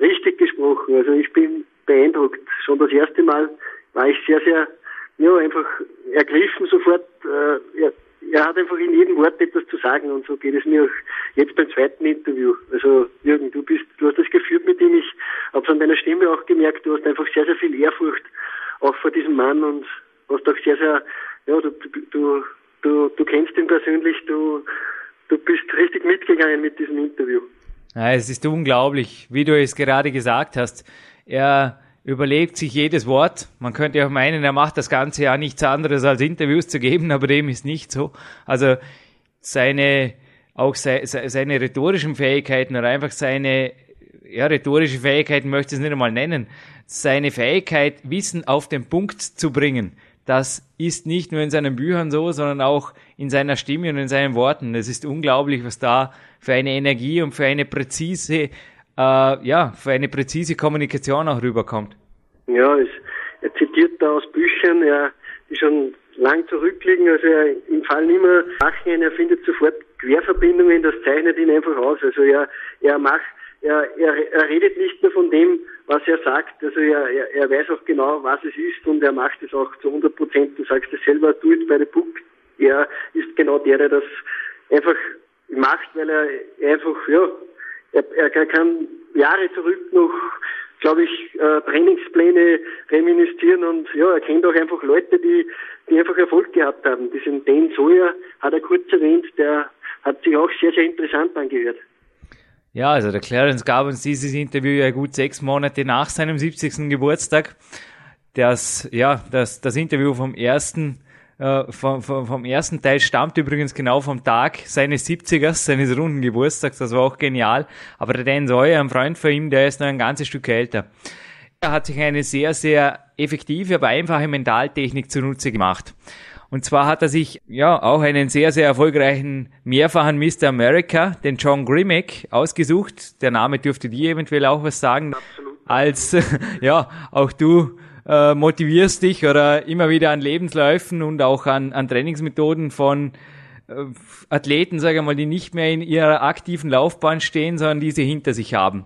richtig gesprochen. Also ich bin beeindruckt. Schon das erste Mal war ich sehr, sehr ja, einfach ergriffen sofort. Äh, er, er hat einfach in jedem Wort etwas zu sagen und so geht es mir auch jetzt beim zweiten Interview. Also Jürgen, du bist, du hast das geführt mit ihm. Ich habe an deiner Stimme auch gemerkt, du hast einfach sehr, sehr viel Ehrfurcht auch vor diesem Mann und hast auch sehr, sehr, ja, du, du, du, du kennst ihn persönlich, du, du bist richtig mitgegangen mit diesem Interview. Ja, es ist unglaublich, wie du es gerade gesagt hast. Er überlegt sich jedes Wort. Man könnte auch meinen, er macht das Ganze ja nichts anderes als Interviews zu geben, aber dem ist nicht so. Also seine, auch seine rhetorischen Fähigkeiten oder einfach seine, ja, rhetorische Fähigkeiten möchte ich es nicht einmal nennen. Seine Fähigkeit, Wissen auf den Punkt zu bringen, das ist nicht nur in seinen Büchern so, sondern auch in seiner Stimme und in seinen Worten. Es ist unglaublich, was da für eine Energie und für eine präzise äh, ja, für eine präzise Kommunikation auch rüberkommt. Ja, er zitiert da aus Büchern, er, die schon lang zurückliegen, also er, ihm fallen immer Sachen ein, er findet sofort Querverbindungen, das zeichnet ihn einfach aus. Also er, er macht, er, er, er redet nicht nur von dem, was er sagt, also er, er, er weiß auch genau, was es ist und er macht es auch zu 100 Prozent. Du sagst es selber, do it by the book. Er ist genau der, der das einfach macht, weil er einfach, ja, er, er kann Jahre zurück noch, glaube ich, äh, Trainingspläne reminiszieren und ja, er kennt auch einfach Leute, die, die einfach Erfolg gehabt haben. Diesen Dan Sawyer hat er kurz erwähnt, der hat sich auch sehr, sehr interessant angehört. Ja, also der Clarence gab uns dieses Interview ja gut sechs Monate nach seinem 70. Geburtstag. Das, ja, das, das Interview vom ersten äh, vom, vom, vom ersten Teil stammt übrigens genau vom Tag seines 70ers, seines runden Geburtstags, das war auch genial. Aber der Dan Sawyer, ein Freund von ihm, der ist noch ein ganzes Stück älter. Er hat sich eine sehr, sehr effektive, aber einfache Mentaltechnik zunutze gemacht. Und zwar hat er sich ja auch einen sehr, sehr erfolgreichen mehrfachen Mr. America, den John Grimmick, ausgesucht. Der Name dürfte dir eventuell auch was sagen. Absolut als, ja, auch du äh, motivierst dich oder immer wieder an Lebensläufen und auch an, an Trainingsmethoden von äh, Athleten, sage ich mal, die nicht mehr in ihrer aktiven Laufbahn stehen, sondern diese hinter sich haben.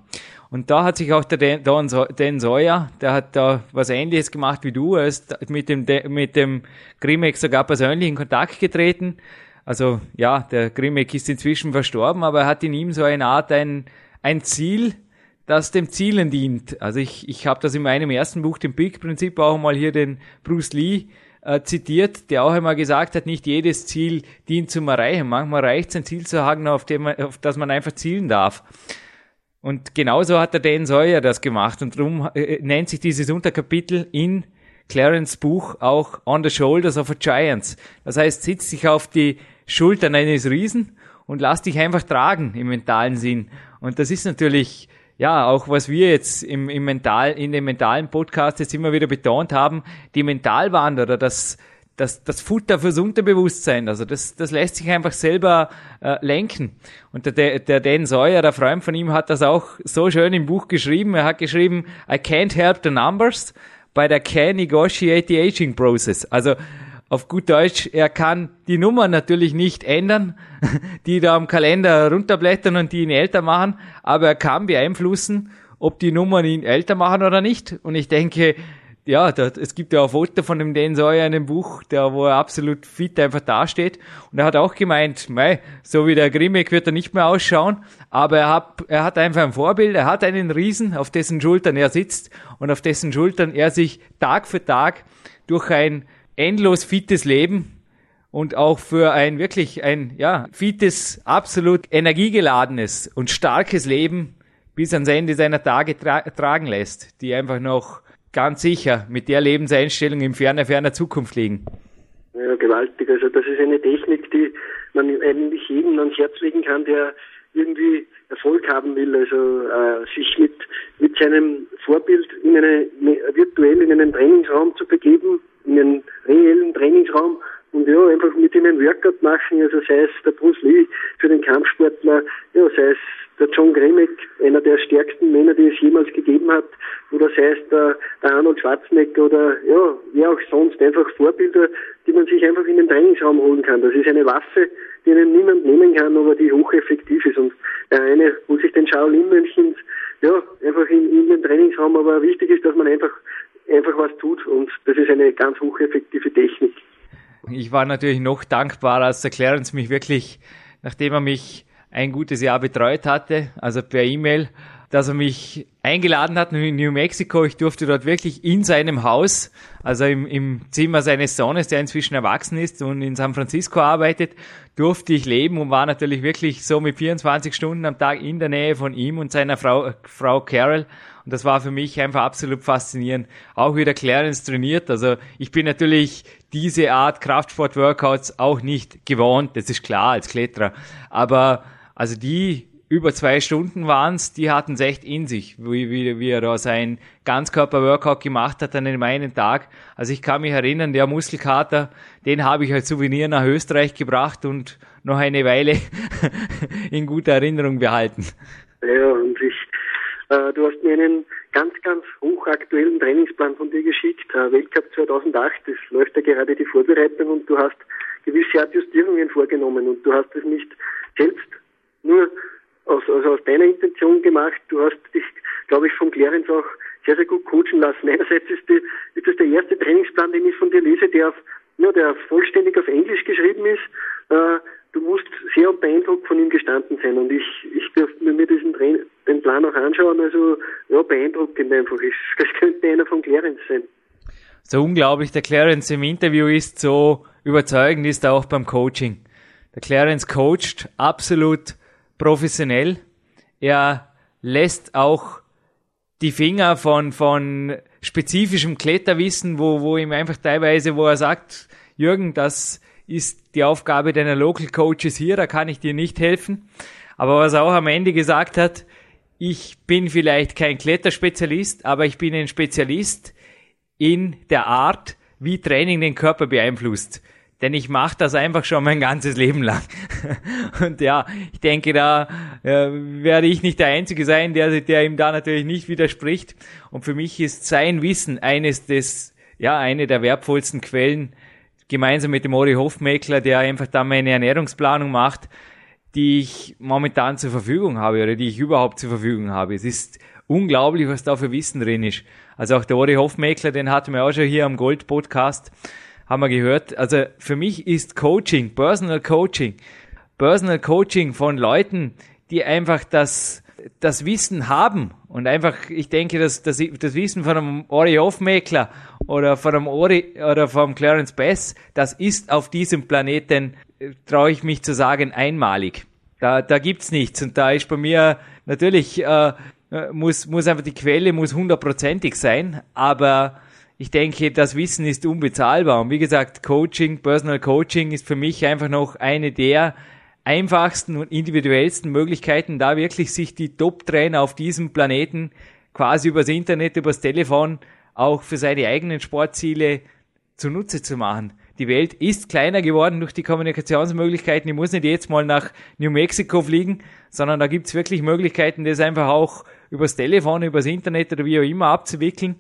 Und da hat sich auch der Dan Sawyer, der hat da was ähnliches gemacht wie du, er ist mit dem, mit dem Grimek sogar persönlich in Kontakt getreten. Also ja, der Grimek ist inzwischen verstorben, aber er hat in ihm so eine Art ein, ein Ziel, das dem Zielen dient. Also ich, ich habe das in meinem ersten Buch, dem Big-Prinzip, auch mal hier den Bruce Lee äh, zitiert, der auch einmal gesagt hat, nicht jedes Ziel dient zum Erreichen. Manchmal reicht es, ein Ziel zu haben, auf, dem auf das man einfach zielen darf. Und genauso hat der Dan Sawyer das gemacht und darum äh, nennt sich dieses Unterkapitel in Clarence Buch auch On the Shoulders of a Giants. Das heißt, sitz dich auf die Schultern eines Riesen und lass dich einfach tragen im mentalen Sinn. Und das ist natürlich, ja, auch was wir jetzt im, im Mental, in dem mentalen Podcast jetzt immer wieder betont haben, die Mentalwanderer, das, das, das Futter fürs Unterbewusstsein. Also das, das lässt sich einfach selber äh, lenken. Und der, der Dan Sawyer, der Freund von ihm, hat das auch so schön im Buch geschrieben. Er hat geschrieben, I can't help the numbers, but I can negotiate the aging process. Also auf gut Deutsch, er kann die Nummer natürlich nicht ändern, die da am Kalender runterblättern und die ihn älter machen, aber er kann beeinflussen, ob die Nummern ihn älter machen oder nicht. Und ich denke, ja, da, es gibt ja auch Foto von dem Dan Sawyer in dem Buch, der, wo er absolut fit einfach dasteht. Und er hat auch gemeint, mei, so wie der Grimmick wird er nicht mehr ausschauen, aber er hat, er hat einfach ein Vorbild, er hat einen Riesen, auf dessen Schultern er sitzt und auf dessen Schultern er sich Tag für Tag durch ein endlos fittes Leben und auch für ein wirklich ein, ja, fittes, absolut energiegeladenes und starkes Leben bis ans Ende seiner Tage tra tragen lässt, die einfach noch ganz sicher mit der Lebenseinstellung in ferner, ferner Zukunft liegen. Ja, gewaltig. Also das ist eine Technik, die man eigentlich jedem ans Herz legen kann, der irgendwie Erfolg haben will, also äh, sich mit, mit seinem Vorbild in eine, virtuell in einen Trainingsraum zu begeben, in einen reellen Trainingsraum und ja, einfach mit ihm ein Workout machen, also sei es der Bruce Lee für den Kampfsportler, ja, sei es der John Gremick, einer der stärksten Männer, die es jemals gegeben hat, oder sei es der, der Arnold Schwarzenegger oder ja, wer auch sonst, einfach Vorbilder, die man sich einfach in den Trainingsraum holen kann. Das ist eine Waffe, die einem niemand nehmen kann, aber die hocheffektiv ist. Und der eine holt sich den Shaolin-Mönchen ja, einfach in, in den Trainingsraum, aber wichtig ist, dass man einfach einfach was tut und das ist eine ganz hocheffektive Technik. Ich war natürlich noch dankbarer, als der Clarence mich wirklich, nachdem er mich ein gutes Jahr betreut hatte, also per E-Mail, dass er mich eingeladen hat in New Mexico. Ich durfte dort wirklich in seinem Haus, also im, im Zimmer seines Sohnes, der inzwischen erwachsen ist und in San Francisco arbeitet, durfte ich leben und war natürlich wirklich so mit 24 Stunden am Tag in der Nähe von ihm und seiner Frau, Frau Carol. Und das war für mich einfach absolut faszinierend. Auch wieder Clarence trainiert. Also ich bin natürlich diese Art Kraftsport-Workouts auch nicht gewohnt. Das ist klar als Kletterer. Aber also die über zwei Stunden waren's, die hatten es echt in sich, wie, wie, wie er da sein Ganzkörper-Workout gemacht hat an dem einen Tag. Also ich kann mich erinnern, der Muskelkater, den habe ich als Souvenir nach Österreich gebracht und noch eine Weile in guter Erinnerung behalten. Ja, und ich, äh, du hast mir einen ganz, ganz hochaktuellen Trainingsplan von dir geschickt, äh, Weltcup 2008, das läuft ja gerade die Vorbereitung und du hast gewisse Adjustierungen vorgenommen und du hast es nicht selbst nur aus, also aus deiner Intention gemacht. Du hast dich, glaube ich, von Clarence auch sehr, sehr gut coachen lassen. Einerseits ist, die, ist das der erste Trainingsplan, den ich von dir lese, der, auf, ja, der vollständig auf Englisch geschrieben ist. Äh, du musst sehr beeindruckt von ihm gestanden sein und ich, ich durfte mir diesen Train den Plan auch anschauen. Also ja, beeindruckend einfach. Das könnte einer von Clarence sein. So unglaublich der Clarence im Interview ist, so überzeugend ist er auch beim Coaching. Der Clarence coacht absolut professionell. Er lässt auch die Finger von, von spezifischem Kletterwissen, wo, wo ihm einfach teilweise, wo er sagt, Jürgen, das ist die Aufgabe deiner Local Coaches hier, da kann ich dir nicht helfen. Aber was er auch am Ende gesagt hat, ich bin vielleicht kein Kletterspezialist, aber ich bin ein Spezialist in der Art, wie Training den Körper beeinflusst. denn ich mache das einfach schon mein ganzes Leben lang. Und ja, ich denke, da äh, werde ich nicht der Einzige sein, der, der ihm da natürlich nicht widerspricht. Und für mich ist sein Wissen eines des, ja, eine der wertvollsten Quellen, gemeinsam mit dem Ori Hofmeckler, der einfach da meine Ernährungsplanung macht, die ich momentan zur Verfügung habe oder die ich überhaupt zur Verfügung habe. Es ist unglaublich, was da für Wissen drin ist. Also auch der Ori Hofmeckler, den hatten wir auch schon hier am Gold Podcast haben wir gehört. Also für mich ist Coaching, Personal Coaching, Personal Coaching von Leuten, die einfach das, das Wissen haben und einfach, ich denke, dass das, das Wissen von einem Ori Hofmeckler oder von einem Ori oder vom Clarence Bass, das ist auf diesem Planeten, traue ich mich zu sagen, einmalig. Da, da gibt's nichts und da ist bei mir natürlich äh, muss muss einfach die Quelle muss hundertprozentig sein, aber ich denke, das Wissen ist unbezahlbar. Und wie gesagt, Coaching, Personal Coaching ist für mich einfach noch eine der einfachsten und individuellsten Möglichkeiten, da wirklich sich die Top-Trainer auf diesem Planeten quasi übers Internet, übers Telefon auch für seine eigenen Sportziele zunutze zu machen. Die Welt ist kleiner geworden durch die Kommunikationsmöglichkeiten. Ich muss nicht jetzt mal nach New Mexico fliegen, sondern da gibt's wirklich Möglichkeiten, das einfach auch übers Telefon, übers Internet oder wie auch immer abzuwickeln.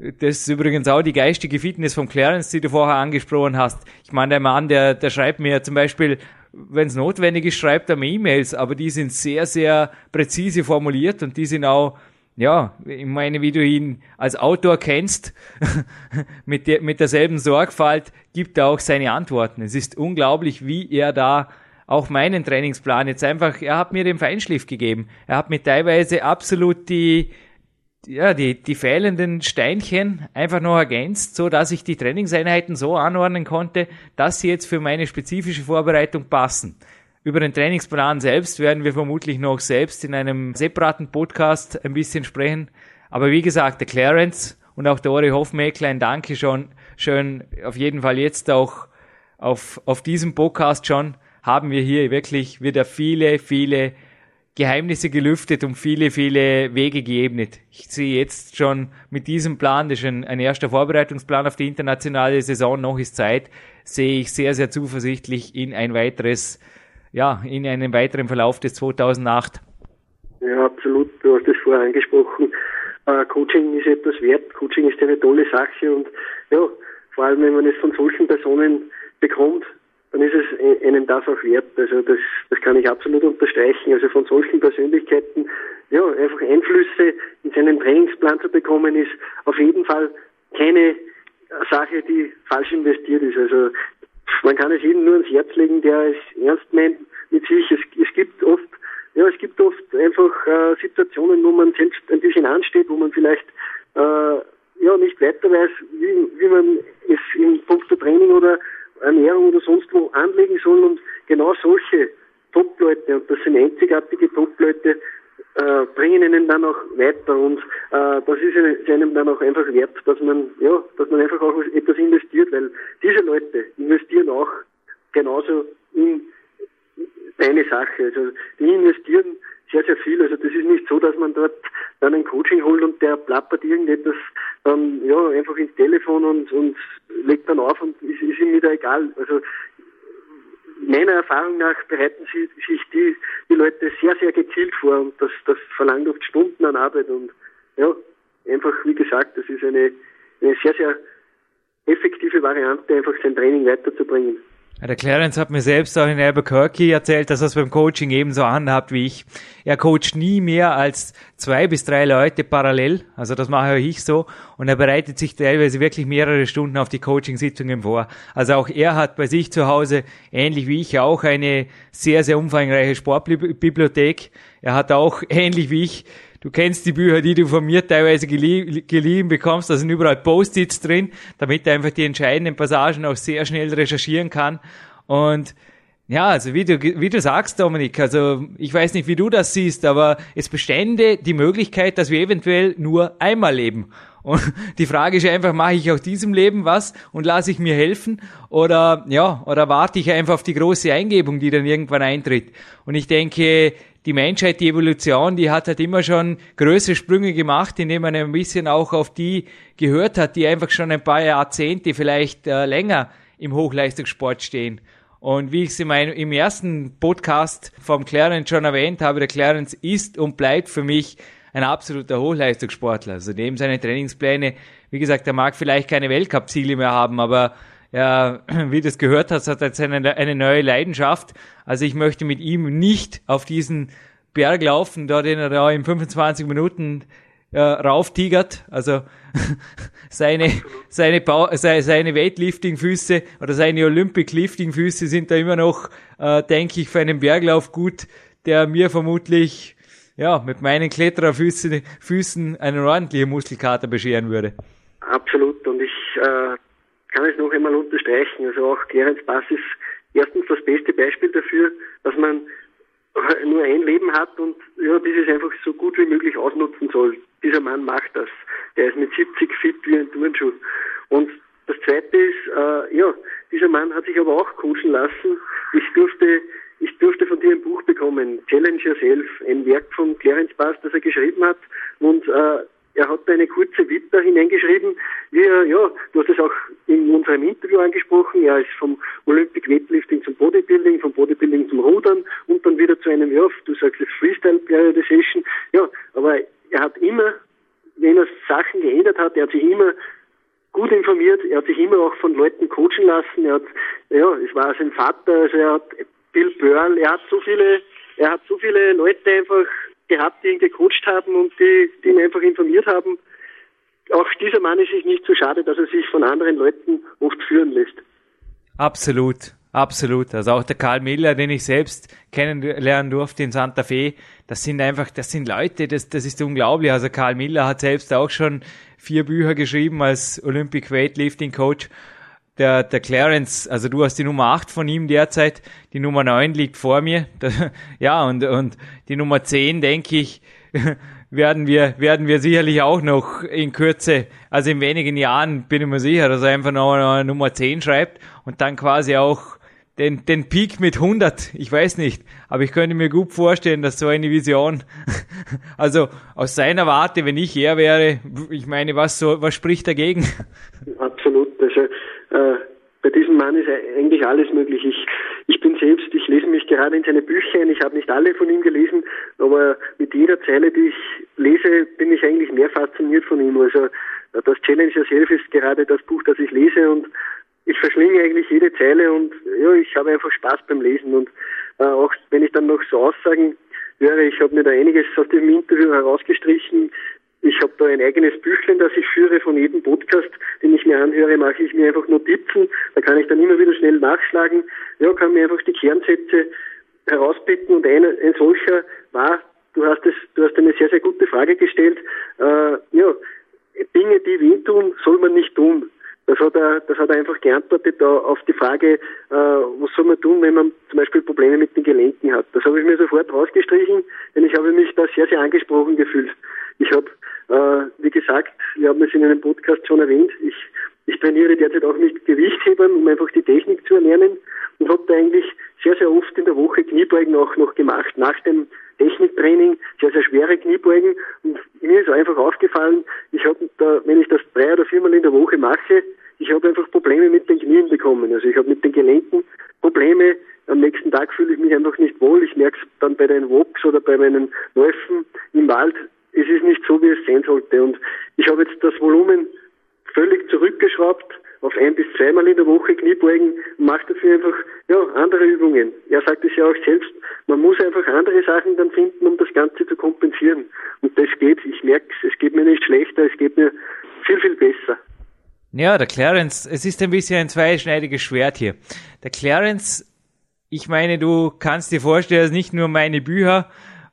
Das ist übrigens auch die geistige Fitness vom Clarence, die du vorher angesprochen hast. Ich meine, der Mann, der, der schreibt mir zum Beispiel, wenn es notwendig ist, schreibt er mir E-Mails, aber die sind sehr, sehr präzise formuliert und die sind auch, ja, ich meine, wie du ihn als Autor kennst, mit, der, mit derselben Sorgfalt gibt er auch seine Antworten. Es ist unglaublich, wie er da auch meinen Trainingsplan jetzt einfach, er hat mir den Feinschliff gegeben. Er hat mir teilweise absolut die, ja, die, die fehlenden Steinchen einfach noch ergänzt, so dass ich die Trainingseinheiten so anordnen konnte, dass sie jetzt für meine spezifische Vorbereitung passen. Über den Trainingsplan selbst werden wir vermutlich noch selbst in einem separaten Podcast ein bisschen sprechen. Aber wie gesagt, der Clarence und auch der Ori Hofmeckler, ein Danke schon, schön auf jeden Fall jetzt auch auf, auf diesem Podcast schon, haben wir hier wirklich wieder viele, viele Geheimnisse gelüftet und viele, viele Wege geebnet. Ich sehe jetzt schon mit diesem Plan, das ist ein, ein erster Vorbereitungsplan auf die internationale Saison, noch ist Zeit, sehe ich sehr, sehr zuversichtlich in ein weiteres, ja, in einen weiteren Verlauf des 2008. Ja, absolut. Du hast es vorher angesprochen. Äh, Coaching ist etwas wert. Coaching ist eine tolle Sache und ja, vor allem wenn man es von solchen Personen bekommt, dann ist es einem das auch wert. Also das, das kann ich absolut unterstreichen. Also von solchen Persönlichkeiten, ja, einfach Einflüsse in seinen Trainingsplan zu bekommen, ist auf jeden Fall keine Sache, die falsch investiert ist. Also man kann es jedem nur ans Herz legen, der es ernst meint mit sich. Es, es gibt oft, ja, es gibt oft einfach äh, Situationen, wo man selbst ein bisschen ansteht, wo man vielleicht äh, ja nicht weiter weiß, wie, wie man es in puncto Training oder Ernährung oder sonst wo anlegen sollen und genau solche Top-Leute, und das sind einzigartige Top-Leute, äh, bringen ihnen dann auch weiter und äh, das ist einem dann auch einfach wert, dass man ja, dass man einfach auch etwas investiert, weil diese Leute investieren auch genauso in deine Sache. Also die investieren sehr, sehr viel. Also das ist nicht so, dass man dort dann ein Coaching holt und der plappert irgendetwas dann ja einfach ins Telefon und, und legt dann auf und ist, ist ihm wieder egal. Also meiner Erfahrung nach bereiten sie, sich die, die Leute sehr, sehr gezielt vor und das, das verlangt oft Stunden an Arbeit und ja, einfach wie gesagt, das ist eine, eine sehr, sehr effektive Variante, einfach sein Training weiterzubringen. Der Clarence hat mir selbst auch in Albuquerque erzählt, dass er es beim Coaching ebenso anhabt wie ich. Er coacht nie mehr als zwei bis drei Leute parallel. Also das mache ich so. Und er bereitet sich teilweise wirklich mehrere Stunden auf die Coaching-Sitzungen vor. Also auch er hat bei sich zu Hause, ähnlich wie ich, auch eine sehr, sehr umfangreiche Sportbibliothek. Er hat auch, ähnlich wie ich, Du kennst die Bücher, die du von mir teilweise gelie geliehen bekommst. Da sind überall Post-its drin, damit er einfach die entscheidenden Passagen auch sehr schnell recherchieren kann. Und ja, also wie du, wie du sagst, Dominik, also ich weiß nicht, wie du das siehst, aber es bestände die Möglichkeit, dass wir eventuell nur einmal leben. Und die Frage ist einfach, mache ich auch diesem Leben was und lasse ich mir helfen oder ja, oder warte ich einfach auf die große Eingebung, die dann irgendwann eintritt. Und ich denke, die Menschheit, die Evolution, die hat halt immer schon größere Sprünge gemacht, indem man ein bisschen auch auf die gehört hat, die einfach schon ein paar Jahrzehnte, vielleicht äh, länger im Hochleistungssport stehen. Und wie ich es im ersten Podcast vom Clarence schon erwähnt habe, der Clarence ist und bleibt für mich ein absoluter Hochleistungssportler. Also neben seinen Trainingspläne, wie gesagt, er mag vielleicht keine Weltcup-Ziele mehr haben, aber ja, wie du es gehört hast, hat er jetzt eine, eine neue Leidenschaft. Also ich möchte mit ihm nicht auf diesen Berg laufen, da den er da in 25 Minuten äh, rauftigert. Also seine, seine, ba seine, seine Weightlifting-Füße oder seine Olympic-Lifting-Füße sind da immer noch, äh, denke ich, für einen Berglauf gut, der mir vermutlich ja, mit meinen Klettererfüßen Füßen einen ordentlichen Muskelkater bescheren würde. Absolut. Und ich äh, kann es noch einmal unterstreichen. Also auch Clarence Bass ist erstens das beste Beispiel dafür, dass man nur ein Leben hat und ja, dieses einfach so gut wie möglich ausnutzen soll. Dieser Mann macht das. Der ist mit 70 fit wie ein Turnschuh. Und das zweite ist, äh, ja, dieser Mann hat sich aber auch coachen lassen. Ich durfte ich durfte von dir ein Buch bekommen, Challenge Yourself, ein Werk von Clarence Bass, das er geschrieben hat. Und äh, er hat eine kurze Vita hineingeschrieben, wie er, ja, du hast es auch in unserem Interview angesprochen, er ist vom Olympic Weightlifting zum Bodybuilding, vom Bodybuilding zum Rudern und dann wieder zu einem, ja, du sagst jetzt Freestyle Periodization, ja, aber er hat immer, wenn er Sachen geändert hat, er hat sich immer gut informiert, er hat sich immer auch von Leuten coachen lassen, er hat, ja, es war sein Vater, also er hat Bill Pearl, er hat so viele, er hat so viele Leute einfach gehabt, die ihn gecoacht haben und die, die ihn einfach informiert haben. Auch dieser Mann ist sich nicht so schade, dass er sich von anderen Leuten oft führen lässt. Absolut, absolut. Also auch der Karl Miller, den ich selbst kennenlernen durfte in Santa Fe, das sind einfach, das sind Leute, das, das ist unglaublich. Also Karl Miller hat selbst auch schon vier Bücher geschrieben als Olympic Weightlifting Coach der, der Clarence, also du hast die Nummer 8 von ihm derzeit, die Nummer 9 liegt vor mir. ja, und, und die Nummer 10, denke ich, werden wir, werden wir sicherlich auch noch in Kürze, also in wenigen Jahren bin ich mir sicher, dass er einfach noch eine Nummer 10 schreibt und dann quasi auch den, den Peak mit 100, ich weiß nicht, aber ich könnte mir gut vorstellen, dass so eine Vision, also aus seiner Warte, wenn ich er wäre, ich meine, was so, was spricht dagegen? Äh, bei diesem Mann ist eigentlich alles möglich. Ich, ich bin selbst, ich lese mich gerade in seine Bücher ein. Ich habe nicht alle von ihm gelesen, aber mit jeder Zeile, die ich lese, bin ich eigentlich mehr fasziniert von ihm. Also das Challenge Yourself ist gerade das Buch, das ich lese und ich verschlinge eigentlich jede Zeile und ja, ich habe einfach Spaß beim Lesen und äh, auch wenn ich dann noch so Aussagen höre, ich habe mir da einiges aus dem Interview herausgestrichen, ich habe da ein eigenes Büchlein, das ich führe von jedem Podcast, den ich mir anhöre, mache ich mir einfach Notizen. Da kann ich dann immer wieder schnell nachschlagen. Ja, kann mir einfach die Kernsätze herauspicken und ein, ein solcher war, du hast es, du hast eine sehr, sehr gute Frage gestellt. Äh, ja, Dinge, die wehtun, soll man nicht tun. Das hat er, das hat er einfach geantwortet auf die Frage, äh, was soll man tun, wenn man zum Beispiel Probleme mit den Gelenken hat. Das habe ich mir sofort rausgestrichen, denn ich habe mich da sehr, sehr angesprochen gefühlt. Ich habe wie gesagt, wir haben es in einem Podcast schon erwähnt, ich, ich trainiere derzeit auch mit Gewichthebern, um einfach die Technik zu erlernen und habe da eigentlich sehr, sehr oft in der Woche Kniebeugen auch noch gemacht. Nach dem Techniktraining sehr, sehr schwere Kniebeugen und mir ist einfach aufgefallen, ich habe da, wenn ich das drei oder viermal in der Woche mache, ich habe einfach Probleme mit den Knien bekommen. Also ich habe mit den Gelenken Probleme. Am nächsten Tag fühle ich mich einfach nicht wohl. Ich merke es dann bei den Walks oder bei meinen Läufen im Wald es ist nicht so, wie es sein sollte. Und ich habe jetzt das Volumen völlig zurückgeschraubt auf ein bis zweimal in der Woche Kniebeugen und mache dafür einfach ja, andere Übungen. Er sagt es ja auch selbst, man muss einfach andere Sachen dann finden, um das Ganze zu kompensieren. Und das geht, ich merke es, es geht mir nicht schlechter, es geht mir viel, viel besser. Ja, der Clarence, es ist ein bisschen ein zweischneidiges Schwert hier. Der Clarence, ich meine, du kannst dir vorstellen, dass nicht nur meine Bücher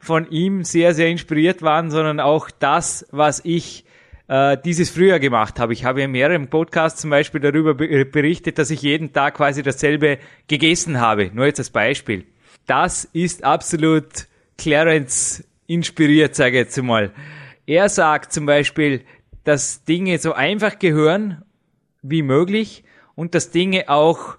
von ihm sehr, sehr inspiriert waren, sondern auch das, was ich äh, dieses früher gemacht habe. Ich habe in mehreren Podcasts zum Beispiel darüber berichtet, dass ich jeden Tag quasi dasselbe gegessen habe. Nur jetzt als Beispiel. Das ist absolut Clarence inspiriert, sage ich jetzt mal. Er sagt zum Beispiel, dass Dinge so einfach gehören wie möglich und dass Dinge auch,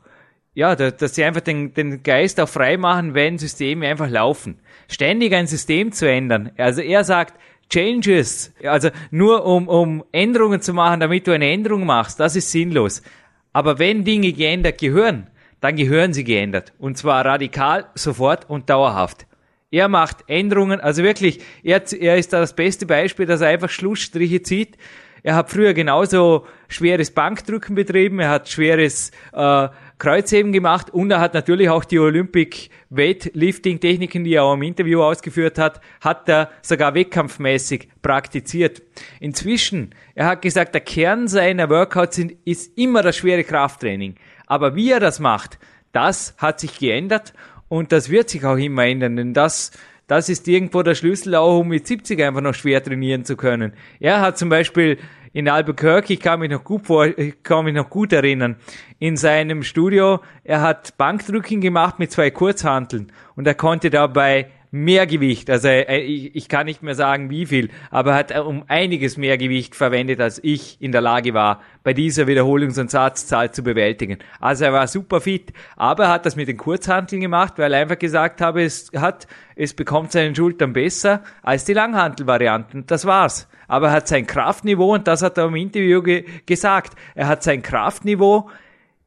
ja, dass sie einfach den, den Geist auch frei machen, wenn Systeme einfach laufen ständig ein System zu ändern. Also er sagt, Changes, also nur um, um Änderungen zu machen, damit du eine Änderung machst, das ist sinnlos. Aber wenn Dinge geändert gehören, dann gehören sie geändert. Und zwar radikal, sofort und dauerhaft. Er macht Änderungen, also wirklich, er, er ist da das beste Beispiel, dass er einfach Schlussstriche zieht. Er hat früher genauso schweres Bankdrücken betrieben, er hat schweres äh, Kreuzheben gemacht und er hat natürlich auch die Olympic Weightlifting Techniken, die er auch im Interview ausgeführt hat, hat er sogar wettkampfmäßig praktiziert. Inzwischen, er hat gesagt, der Kern seiner Workouts sind, ist immer das schwere Krafttraining. Aber wie er das macht, das hat sich geändert und das wird sich auch immer ändern, denn das, das ist irgendwo der Schlüssel auch, um mit 70 einfach noch schwer trainieren zu können. Er hat zum Beispiel in Albuquerque, ich kann mich noch gut vor, kann mich noch gut erinnern, in seinem Studio, er hat Bankdrücken gemacht mit zwei Kurzhanteln. Und er konnte dabei mehr Gewicht, also äh, ich, ich kann nicht mehr sagen wie viel, aber er hat äh, um einiges mehr Gewicht verwendet, als ich in der Lage war, bei dieser Wiederholungs- und Satzzahl zu bewältigen. Also er war super fit, aber er hat das mit den Kurzhanteln gemacht, weil er einfach gesagt habe, es hat, es bekommt seinen Schultern besser als die Langhantelvarianten. Das war's. Aber er hat sein Kraftniveau, und das hat er im Interview ge gesagt, er hat sein Kraftniveau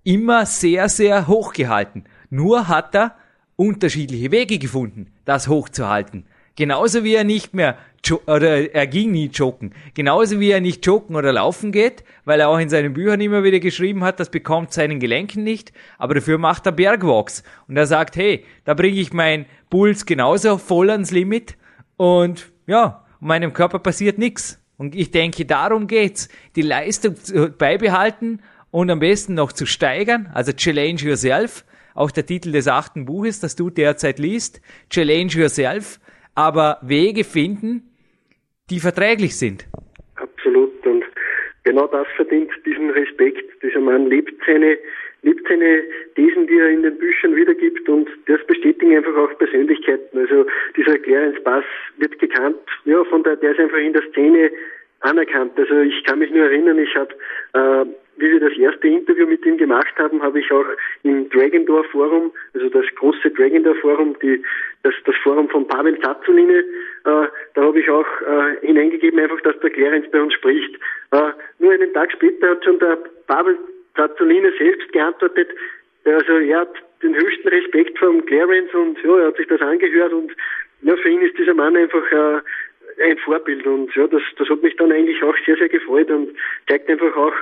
immer sehr, sehr hoch gehalten. Nur hat er unterschiedliche Wege gefunden, das hochzuhalten. Genauso wie er nicht mehr, oder er ging nie joggen. Genauso wie er nicht joggen oder laufen geht, weil er auch in seinen Büchern immer wieder geschrieben hat, das bekommt seinen Gelenken nicht, aber dafür macht er Bergwalks. Und er sagt, hey, da bringe ich meinen Puls genauso voll ans Limit und ja, meinem Körper passiert nichts. Und ich denke, darum geht's, die Leistung beibehalten und am besten noch zu steigern, also Challenge Yourself, auch der Titel des achten Buches, das du derzeit liest, Challenge Yourself, aber Wege finden, die verträglich sind. Absolut. Und genau das verdient diesen Respekt. Dieser Mann lebt seine, lebt seine Thesen, die er in den Büchern wiedergibt und das bestätigen einfach auch Persönlichkeiten. Also dieser Clarence Bass wird gekannt, ja, von der, der ist einfach in der Szene anerkannt. Also ich kann mich nur erinnern, ich habe äh, wie wir das erste Interview mit ihm gemacht haben, habe ich auch im Dragon Forum, also das große Dragon Forum, die, das, das Forum von Pavel Zazzoline, äh, da habe ich auch äh, hineingegeben, einfach, dass der Clarence bei uns spricht. Äh, nur einen Tag später hat schon der Pavel Zazzoline selbst geantwortet, also er hat den höchsten Respekt vom Clarence und ja, er hat sich das angehört und ja, für ihn ist dieser Mann einfach äh, ein Vorbild und ja, das, das hat mich dann eigentlich auch sehr, sehr gefreut und zeigt einfach auch,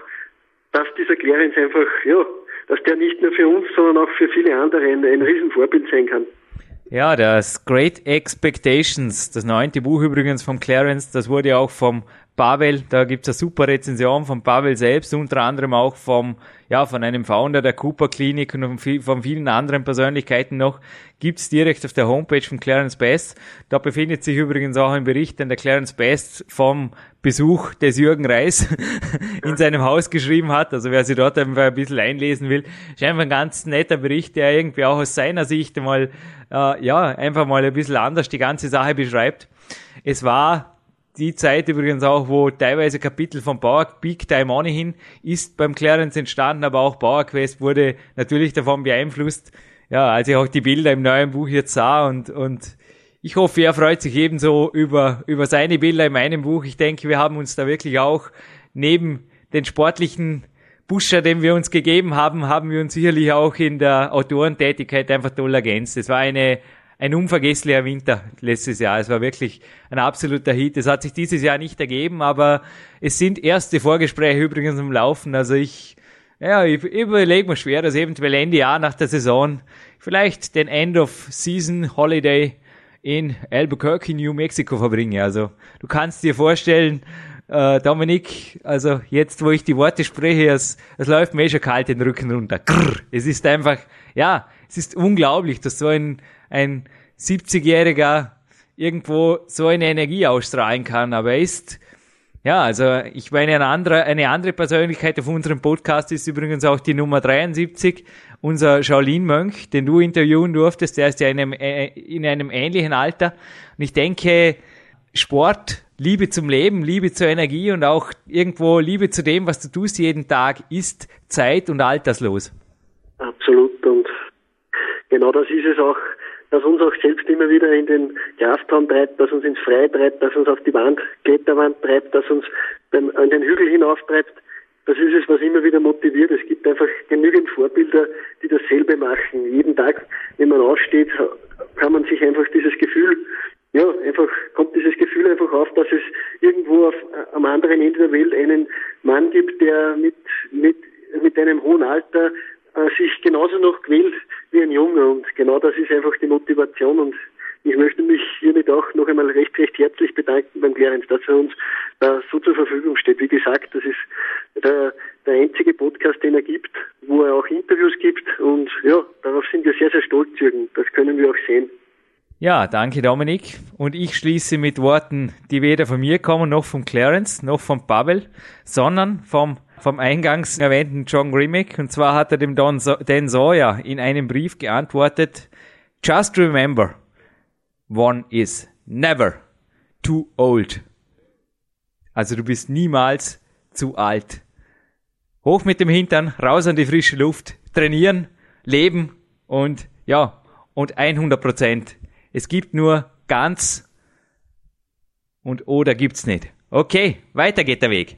dass dieser Clarence einfach, ja, dass der nicht nur für uns, sondern auch für viele andere ein, ein Riesenvorbild sein kann. Ja, das Great Expectations, das neunte Buch übrigens vom Clarence, das wurde auch vom Pavel, da gibt's eine super Rezension von Pavel selbst, unter anderem auch vom, ja, von einem Founder der Cooper Klinik und von vielen anderen Persönlichkeiten noch, gibt's direkt auf der Homepage von Clarence Best. Da befindet sich übrigens auch ein Bericht, den der Clarence Best vom Besuch des Jürgen Reis in seinem Haus geschrieben hat. Also wer sich dort einfach ein bisschen einlesen will, ist einfach ein ganz netter Bericht, der irgendwie auch aus seiner Sicht mal, äh, ja, einfach mal ein bisschen anders die ganze Sache beschreibt. Es war die Zeit übrigens auch, wo teilweise Kapitel von Power Big Time Money hin ist beim Clarence entstanden, aber auch Power Quest wurde natürlich davon beeinflusst. Ja, als ich auch die Bilder im neuen Buch jetzt sah und, und ich hoffe, er freut sich ebenso über, über seine Bilder in meinem Buch. Ich denke, wir haben uns da wirklich auch neben den sportlichen Pusher, den wir uns gegeben haben, haben wir uns sicherlich auch in der Autorentätigkeit einfach toll ergänzt. Es war eine, ein unvergesslicher Winter letztes Jahr. Es war wirklich ein absoluter Hit. Es hat sich dieses Jahr nicht ergeben, aber es sind erste Vorgespräche übrigens im Laufen. Also ich, ja, ich, überlege mir schwer, dass eventuell Ende Jahr nach der Saison vielleicht den End of Season Holiday in Albuquerque, New Mexico verbringe. Also du kannst dir vorstellen, äh, Dominik, also jetzt, wo ich die Worte spreche, es, es läuft mir eh schon kalt den Rücken runter. Grrr. Es ist einfach, ja, es ist unglaublich, dass so ein ein 70-Jähriger irgendwo so eine Energie ausstrahlen kann. Aber er ist, ja, also ich meine, eine andere, eine andere Persönlichkeit auf unserem Podcast ist übrigens auch die Nummer 73, unser Shaolin-Mönch, den du interviewen durftest. Der ist ja in einem, äh, in einem ähnlichen Alter. Und ich denke, Sport, Liebe zum Leben, Liebe zur Energie und auch irgendwo Liebe zu dem, was du tust jeden Tag, ist zeit- und alterslos. Absolut. Und genau das ist es auch das uns auch selbst immer wieder in den Kraftraum treibt, das uns ins Freie treibt, das uns auf die Wand, Kletterwand treibt, das uns beim, an den Hügel hinauf treibt. das ist es, was immer wieder motiviert. Es gibt einfach genügend Vorbilder, die dasselbe machen. Jeden Tag, wenn man aufsteht, kann man sich einfach dieses Gefühl, ja, einfach kommt dieses Gefühl einfach auf, dass es irgendwo auf, am anderen Ende der Welt einen Mann gibt, der mit, mit, mit einem hohen Alter äh, sich genauso noch quält wie ein Junge. Genau das ist einfach die Motivation und ich möchte mich hiermit auch noch einmal recht, recht herzlich bedanken beim Clarence, dass er uns da so zur Verfügung steht. Wie gesagt, das ist der, der einzige Podcast, den er gibt, wo er auch Interviews gibt. Und ja, darauf sind wir sehr, sehr stolz, Jürgen. Das können wir auch sehen. Ja, danke Dominik. Und ich schließe mit Worten, die weder von mir kommen, noch vom Clarence, noch vom Pavel, sondern vom, vom eingangs erwähnten John Grimmick. Und zwar hat er dem Don so Dan Sawyer in einem Brief geantwortet, Just remember, one is never too old. Also du bist niemals zu alt. Hoch mit dem Hintern, raus an die frische Luft, trainieren, leben und ja, und 100 Prozent. Es gibt nur ganz und oder gibt's nicht. Okay, weiter geht der Weg.